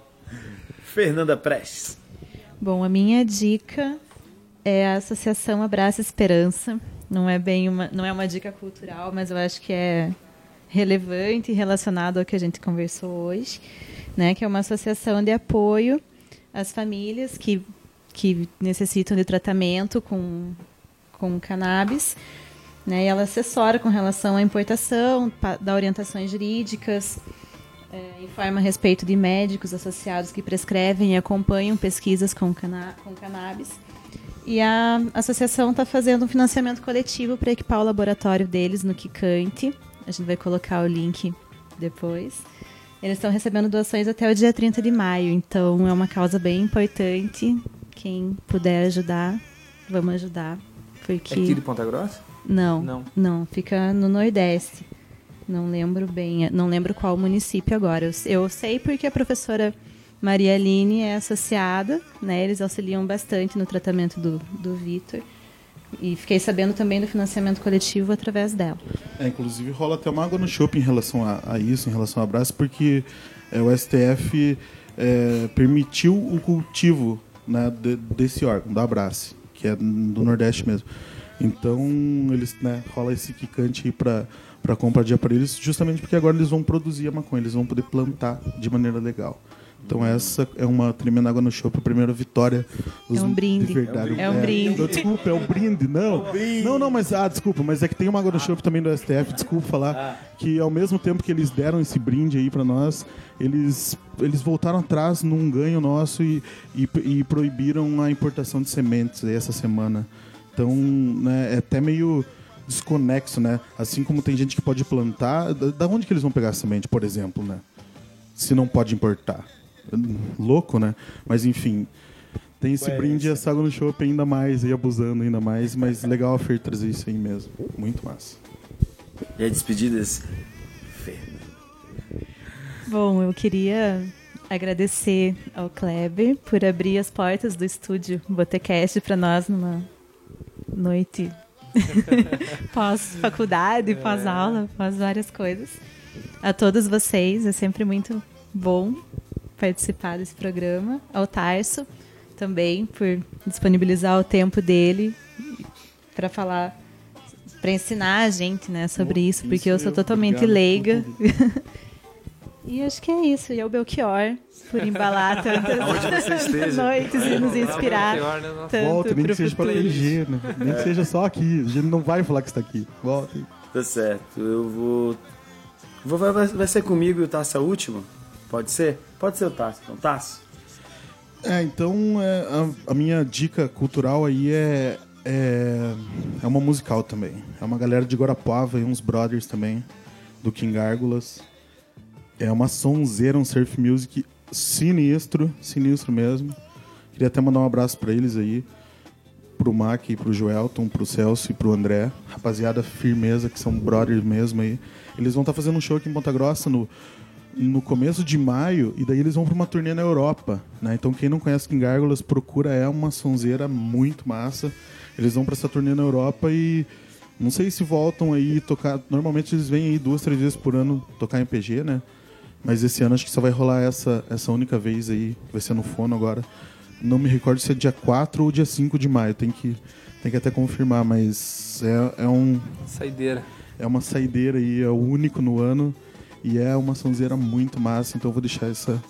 Fernanda Prestes. Bom, a minha dica é a Associação Abraça Esperança. Não é bem uma, não é uma dica cultural, mas eu acho que é relevante e relacionado ao que a gente conversou hoje, né? Que é uma associação de apoio às famílias que que necessitam de tratamento com com cannabis, né? E ela assessora com relação à importação, dá orientações jurídicas, é, informa a respeito de médicos associados que prescrevem e acompanham pesquisas com, cana com cannabis. E a associação está fazendo um financiamento coletivo para equipar o laboratório deles no Kikante. A gente vai colocar o link depois. Eles estão recebendo doações até o dia 30 de maio, então é uma causa bem importante. Quem puder ajudar, vamos ajudar. Porque... É aqui de Ponta Grossa? Não, Não. não, fica no Nordeste. Não lembro bem, não lembro qual município agora. Eu, eu sei porque a professora Maria Aline é associada, né? Eles auxiliam bastante no tratamento do, do Vitor. E fiquei sabendo também do financiamento coletivo através dela. É, inclusive rola até uma água no chope em relação a, a isso, em relação ao abraço, porque é, o STF é, permitiu o cultivo né, de- desse órgão, da Abrace, que é do Nordeste mesmo. Então, eles né, rola esse quicante aí para para compra de aparelhos, justamente porque agora eles vão produzir a maconha, eles vão poder plantar de maneira legal. Então essa é uma tremenda água no chope, a primeira vitória. dos- É um brinde. De verdade. É um brinde. Não, Desculpa, é um brinde, não. Não, não, mas ah, desculpa, mas é que tem uma água no chope também do STF, desculpa falar, que ao mesmo tempo que eles deram esse brinde aí pra nós, eles, eles voltaram atrás num ganho nosso e, e, e proibiram a importação de sementes aí essa semana. Então, né, é até meio desconexo, né? Assim como tem gente que pode plantar, da, da onde que eles vão pegar a semente, por exemplo, né? Se não pode importar. Louco, né? Mas enfim, tem esse brinde e essa água no chope ainda mais, e abusando ainda mais, mas legal a Fer trazer isso aí mesmo. Muito massa. E as despedidas? Fer. Bom, eu queria agradecer ao Kleber por abrir as portas do estúdio Botecast para nós numa noite *laughs* pós-faculdade, pós-aula, pós várias coisas. A todos vocês, é sempre muito bom participar desse programa. Ao Tarso também por disponibilizar o tempo dele para falar, para ensinar a gente, né, sobre Oh, isso, porque isso eu sou eu. totalmente Obrigado leiga. *laughs* E acho que é isso. E é o Belchior por embalar tantas *laughs* noites e nos inspirar Belchior, né, tanto Volta, nem que seja futuro. PG, né? Nem que seja só aqui. A gente não vai falar que está aqui. Volta. Tá certo. Eu vou. vou vai, vai ser comigo e o Tasso é último? Pode ser? Pode ser o Tasso. Então, Tasso. É, então é, a, a minha dica cultural aí é, é, é uma musical também. É uma galera de Guarapuava e uns brothers também, do King Gárgulas. É uma sonzeira, um surf music sinistro, sinistro mesmo. Queria até mandar um abraço pra eles aí, pro Mac, pro Joelton, pro Celso e pro André. Rapaziada firmeza, que são brothers mesmo aí. Eles vão estar fazendo um show aqui em Ponta Grossa no, no começo de maio e daí eles vão pra uma turnê na Europa, né? Então quem não conhece King Gárgulas, procura, é uma sonzeira muito massa. Eles vão pra essa turnê na Europa e não sei se voltam aí tocar. Normalmente eles vêm aí duas, três vezes por ano tocar em PG, né? Mas esse ano acho que só vai rolar essa, essa única vez aí, vai ser no fono agora. Não me recordo se é dia 4 ou dia 5 de maio, tem que, tem que até confirmar, mas é, é um. Saideira. É uma saideira aí, é o único no ano. E é uma sonzeira muito massa, então eu vou deixar essa,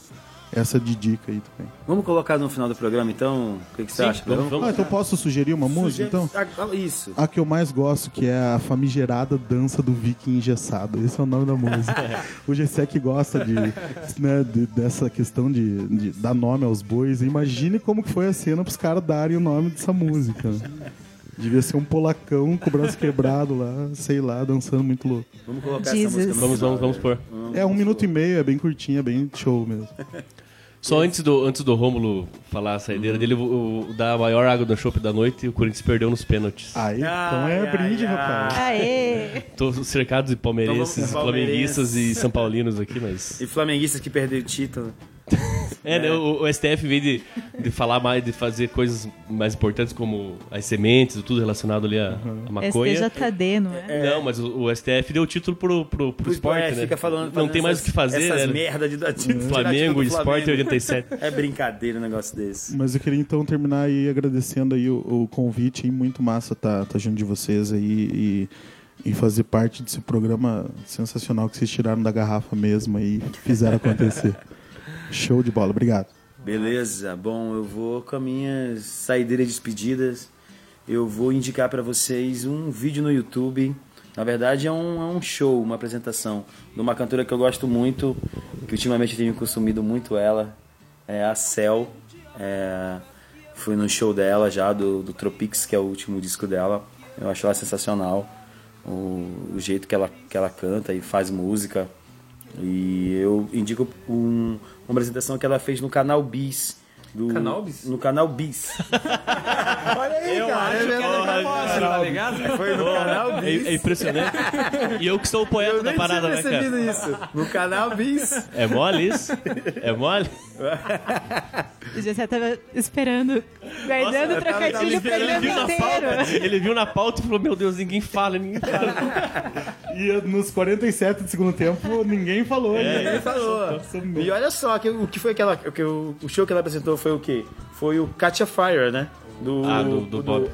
essa de dica aí também. Vamos colocar no final do programa, então? O que, que você Sim, acha? vamos- vamos. Ah, então posso sugerir uma música, então? Isso. A que eu mais gosto, que é a famigerada dança do viking engessado. Esse é o nome da música. *laughs* o Gessé gosta de, né, de- dessa questão de, de dar nome aos bois. Imagine como que foi a cena pros caras darem o nome dessa música. Devia ser um polacão com o braço quebrado lá, sei lá, dançando muito louco. Vamos colocar essa Jesus. música no Vamos, vamos, vamos pôr. É um minuto e meio, é bem curtinho, é bem show mesmo. *laughs* Só antes do, antes do Rômulo falar a saideira dele, o, o- da maior água do chopp da noite, o Corinthians perdeu nos pênaltis. Aí, então Ai, é ai, brinde, ai. rapaz. Aê! Tô cercado de palmeirenses, Então vamos- flamenguistas e são paulinos aqui, mas... E flamenguistas que perderam o título. *laughs* É, né, o, o STF, em vez de, de falar mais, de fazer coisas mais importantes como as sementes, tudo relacionado ali à, à maconha... STJD, não é? Não, mas o, o STF deu o título pro, pro, pro esporte, é, né? fica falando, Não tem mais o que fazer, Essas né? merda de, Flamengo, tirar título Esporte Flamengo. 87. *laughs* É brincadeira um negócio desse. Mas eu queria então terminar aí agradecendo aí o, o convite, aí, muito massa tá, tá junto de vocês aí e, e fazer parte desse programa sensacional que vocês tiraram da garrafa mesmo e fizeram acontecer. *laughs* Show de bola, obrigado. Beleza, bom, eu vou com as minhas saideiras e despedidas. Eu vou indicar para vocês um vídeo no YouTube. Na verdade, é um, é um show, uma apresentação de uma cantora que eu gosto muito, que ultimamente eu tenho consumido muito ela. É a Cell. É, fui no show dela já, do, do Tropics, que é o último disco dela. Eu acho ela sensacional. O, o jeito que ela, que ela canta e faz música. E eu indico um- uma apresentação que ela fez no canal Bis. Do, Canal Bis? No canal Bis. *laughs* Olha aí, cara. é verdade. Tá ligado? Foi no canal É, Bis. é impressionante. E eu que sou o poeta Eu da nem parada, tinha né, cara? isso. No canal Bis. É mole isso? É mole? *laughs* O Gessé tava esperando, guardando o trocadilho pra ele viu na inteiro. pauta, ele viu na pauta e falou: Meu Deus, ninguém fala, ninguém fala. *laughs* E nos 47 do segundo tempo, ninguém falou. né? Ele falou. E olha só, que, o que foi aquela. O, que, o, o show que ela apresentou foi o quê? Foi o Katia Fire, né? Do, Ah, do- do Bob.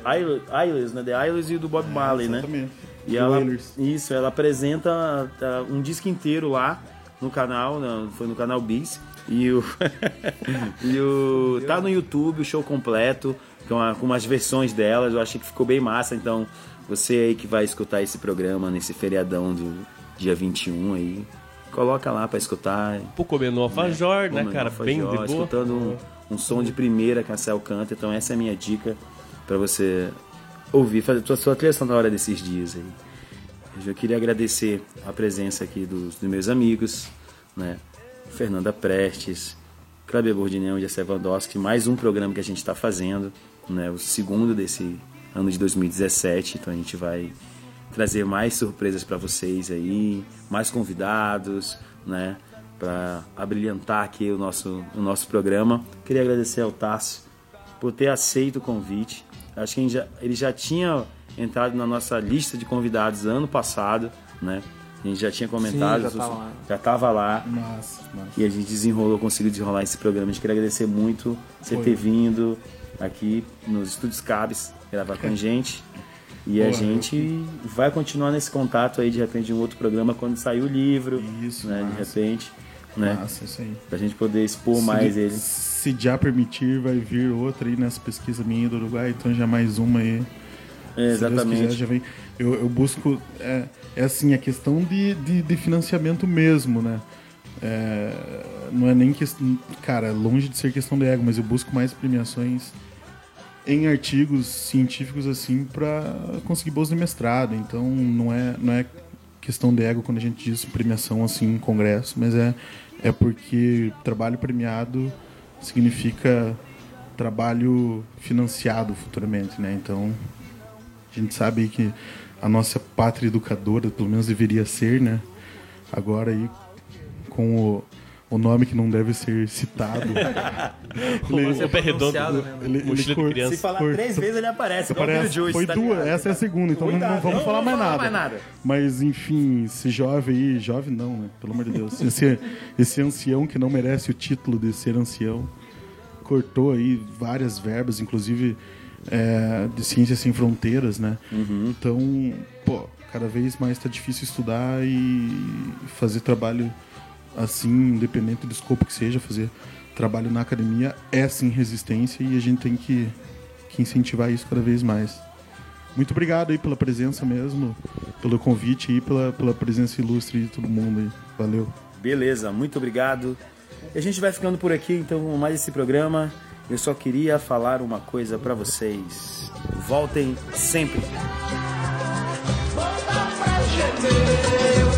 Isles, né? The Isles e do Bob Marley, né? Exatamente. E Do ela, Wailers. isso, ela apresenta tá, um disco inteiro lá no canal, né, foi no canal Bis. E o, *laughs* e o tá no YouTube o show completo com, a- com umas versões delas. Eu achei que ficou bem massa. Então você aí que vai escutar esse programa nesse feriadão do dia 21 aí, coloca lá pra escutar. Pô, comendo alfajor, né, Comendo cara? alfajor, Bem de boa. Escutando um, um som de primeira que a Cel canta. Então essa é a minha dica pra você ouvir, fazer sua, sua trilha sonora desses dias aí. Eu queria agradecer a presença aqui dos, dos meus amigos, né? Fernanda Prestes, Kleber Bordinão e Jessé Vandowski, mais um programa que a gente está fazendo, né? O segundo desse ano de 2017, então a gente vai trazer mais surpresas para vocês aí, mais convidados, né? Para abrilhantar aqui o nosso, o nosso programa. Queria agradecer ao Tasso por ter aceito o convite. Acho que ele já, ele já tinha entrado na nossa lista de convidados ano passado, né? A gente já tinha comentado, Sim, já tava lá. Massa, massa. E a gente desenrolou, conseguiu desenrolar esse programa. A gente queria agradecer muito você ter vindo aqui nos Estúdios Cabes gravar com a *laughs* gente. E a Porra, gente vai continuar nesse contato aí, de repente, em um outro programa, quando sair o livro. Isso, né? De massa. repente. Né? Massa, isso aí. Pra gente poder expor Se mais de- ele. Se já permitir, vai vir outra aí nessa pesquisa minha do Uruguai, então já mais uma aí. É, exatamente. quiser, já vem. Eu, eu busco. É, é assim, a questão de, de, de financiamento mesmo, né? é, não é nem questão. Cara, longe de ser questão de ego, mas eu busco mais premiações em artigos científicos assim para conseguir bolsa de mestrado. Então não é, não é questão de ego quando a gente diz premiação assim em congresso, mas é, é porque trabalho premiado significa trabalho financiado futuramente, né? Então a gente sabe que a nossa pátria educadora, pelo menos deveria ser, né? Agora aí com o, o nome que não deve ser citado. *laughs* O pé redondo, ele, mochila de cor- criança. Se falar cortou- três vezes, ele aparece. Aparece. Joyce, Foi tá duas, ligado? essa é a segunda, então não, não vamos não falar mais vamos nada. falar mais nada. Mas enfim, esse jovem aí, jovem não, né? Pelo amor de Deus. Esse, esse ancião que não merece o título de ser ancião, cortou aí várias verbas, inclusive é, de Ciências Sem Fronteiras, né? Então, pô, cada vez mais está difícil estudar e fazer trabalho assim, independente do escopo que seja, fazer trabalho na academia é sim resistência e a gente tem que, que incentivar isso cada vez mais. Muito obrigado aí pela presença mesmo, pelo convite e pela, pela presença ilustre de todo mundo aí. Valeu. Beleza, muito obrigado. A gente vai ficando por aqui então com mais esse programa. Eu só queria falar uma coisa para vocês. Voltem sempre. Volta pra.